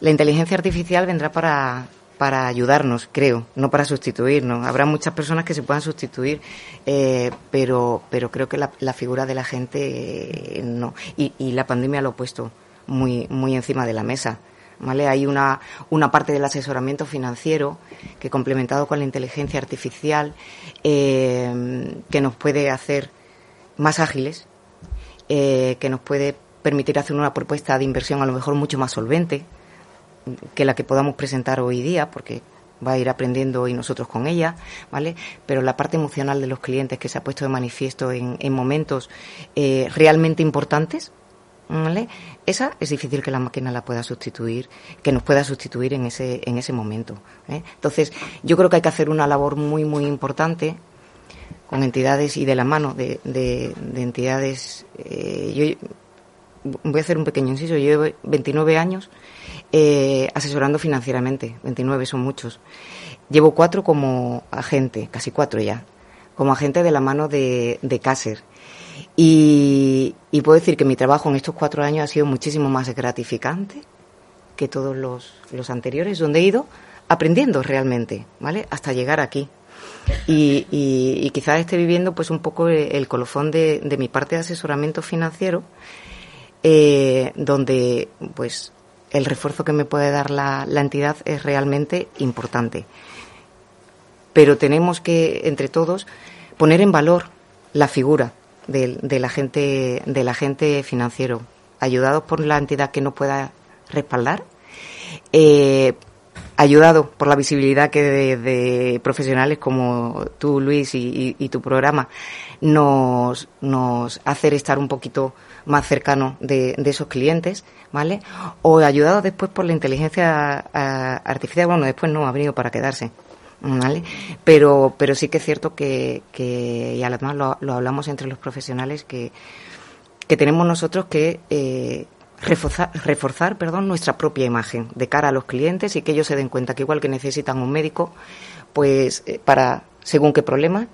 La inteligencia artificial vendrá para para ayudarnos, creo, no para sustituirnos. Habrá muchas personas que se puedan sustituir, eh, pero, pero creo que la, figura de la gente eh, no. Y, la pandemia lo ha puesto muy, muy encima de la mesa. ¿Vale? Hay una, una parte del asesoramiento financiero que, complementado con la inteligencia artificial, eh, que nos puede hacer más ágiles, que nos puede permitir hacer una propuesta de inversión a lo mejor mucho más solvente, que la que podamos presentar hoy día, porque va a ir aprendiendo y nosotros con ella, ¿vale? Pero la parte emocional de los clientes que se ha puesto de manifiesto en, en momentos eh, realmente importantes, ¿vale? Esa es difícil que la máquina la pueda sustituir, que nos pueda sustituir en ese, en ese momento. ¿eh? Entonces, yo creo que hay que hacer una labor muy, muy importante con entidades y de la mano de, de, entidades. Eh, yo voy a hacer un pequeño inciso. Yo llevo 29 años eh, asesorando financieramente, 29 son muchos. Llevo cuatro como agente, casi cuatro ya, como agente de la mano de, de Caser. Y, puedo decir que mi trabajo en estos cuatro años ha sido muchísimo más gratificante que todos los, anteriores, donde he ido aprendiendo realmente, ¿vale? Hasta llegar aquí. Y, y, quizás esté viviendo pues un poco el, colofón de, de, mi parte de asesoramiento financiero, eh, donde pues el refuerzo que me puede dar la, entidad es realmente importante. Pero tenemos que, entre todos, poner en valor la figura del, agente, del agente financiero, ayudados por la entidad que nos pueda respaldar, eh, ayudado por la visibilidad que de, profesionales como tú, Luis, y, tu programa nos, nos hacer estar un poquito más cercano de, esos clientes, ¿vale? O ayudado después por la inteligencia artificial, bueno, después no ha venido para quedarse. ¿Vale? Pero, pero sí que es cierto que, que y además lo, lo hablamos entre los profesionales, que, que tenemos nosotros que eh, reforzar, reforzar perdón, nuestra propia imagen de cara a los clientes y que ellos se den cuenta que igual que necesitan un médico, pues eh, para según qué problema,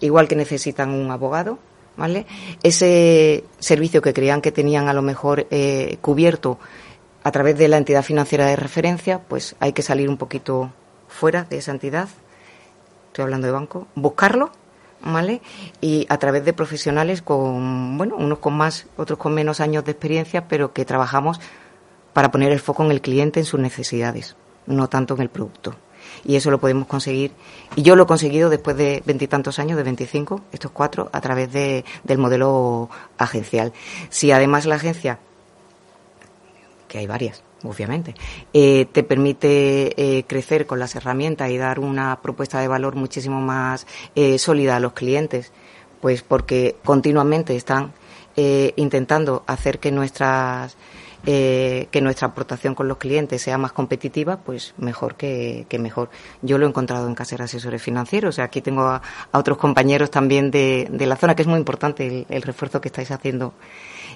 igual que necesitan un abogado, ¿vale? Ese servicio que creían que tenían a lo mejor eh, cubierto a través de la entidad financiera de referencia, pues hay que salir un poquito fuera de esa entidad, estoy hablando de banco, buscarlo, ¿vale? Y a través de profesionales con, bueno, unos con más, otros con menos años de experiencia, pero que trabajamos para poner el foco en el cliente, en sus necesidades, no tanto en el producto y eso lo podemos conseguir. Y yo lo he conseguido después de veintitantos años, de 25, estos cuatro, a través de, del modelo agencial. Si además la agencia, que hay varias, obviamente, eh, te permite eh, crecer con las herramientas y dar una propuesta de valor muchísimo más eh, sólida a los clientes, pues porque continuamente están intentando hacer que nuestras eh, que nuestra aportación con los clientes sea más competitiva, pues mejor que, mejor. Yo lo he encontrado en Caser Asesores Financieros. Aquí tengo a, otros compañeros también de, la zona, que es muy importante el, refuerzo que estáis haciendo.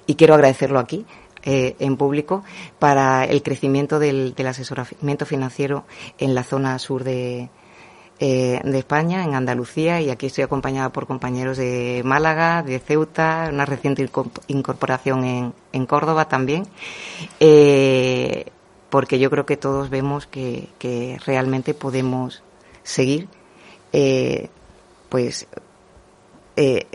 Y quiero agradecerlo aquí, eh, en público, para el crecimiento del, del asesoramiento financiero en la zona sur de, eh, de España, en Andalucía, y aquí estoy acompañada por compañeros de Málaga, de Ceuta, una reciente incorporación en, en Córdoba también, eh, porque yo creo que todos vemos que, que realmente podemos seguir, eh, pues,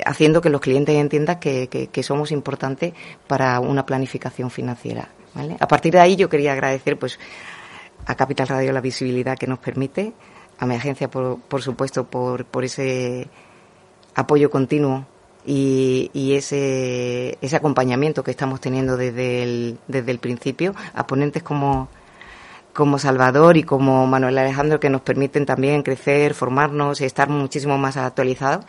haciendo que los clientes entiendan que, que, somos importantes para una planificación financiera. A partir de ahí yo quería agradecer, pues, a Capital Radio la visibilidad que nos permite, a mi agencia, por, por supuesto, por, por ese apoyo continuo y, y, ese, ese acompañamiento que estamos teniendo desde el, desde el principio a ponentes como, como Salvador y como Manuel Alejandro que nos permiten también crecer, formarnos y estar muchísimo más actualizados.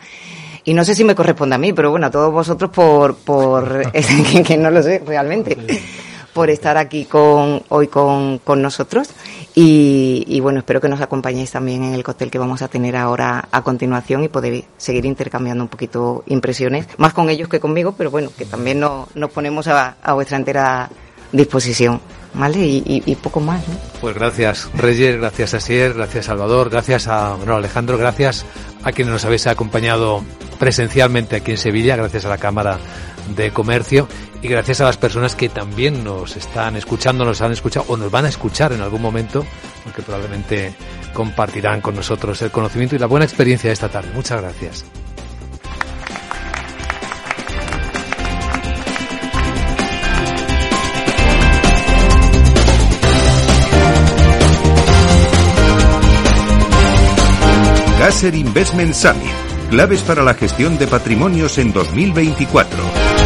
Y no sé si me corresponde a mí, pero bueno, a todos vosotros por, por que, no lo sé realmente, por estar aquí con, hoy con, con nosotros. Y, y, bueno, espero que nos acompañéis también en el cóctel que vamos a tener ahora a continuación y poder seguir intercambiando un poquito impresiones, más con ellos que conmigo, pero bueno, que también nos, nos ponemos a, a vuestra entera disposición. ¿Vale? Y, y, poco más, ¿no? Pues gracias, Reyes, gracias a Sier, gracias Salvador, gracias a Manuel Alejandro, gracias a quienes nos habéis acompañado presencialmente aquí en Sevilla, gracias a la Cámara de Comercio y gracias a las personas que también nos están escuchando, nos han escuchado o nos van a escuchar en algún momento, porque probablemente compartirán con nosotros el conocimiento y la buena experiencia de esta tarde. Muchas gracias. Gasser Investment Summit. Claves para la gestión de patrimonios en 2024.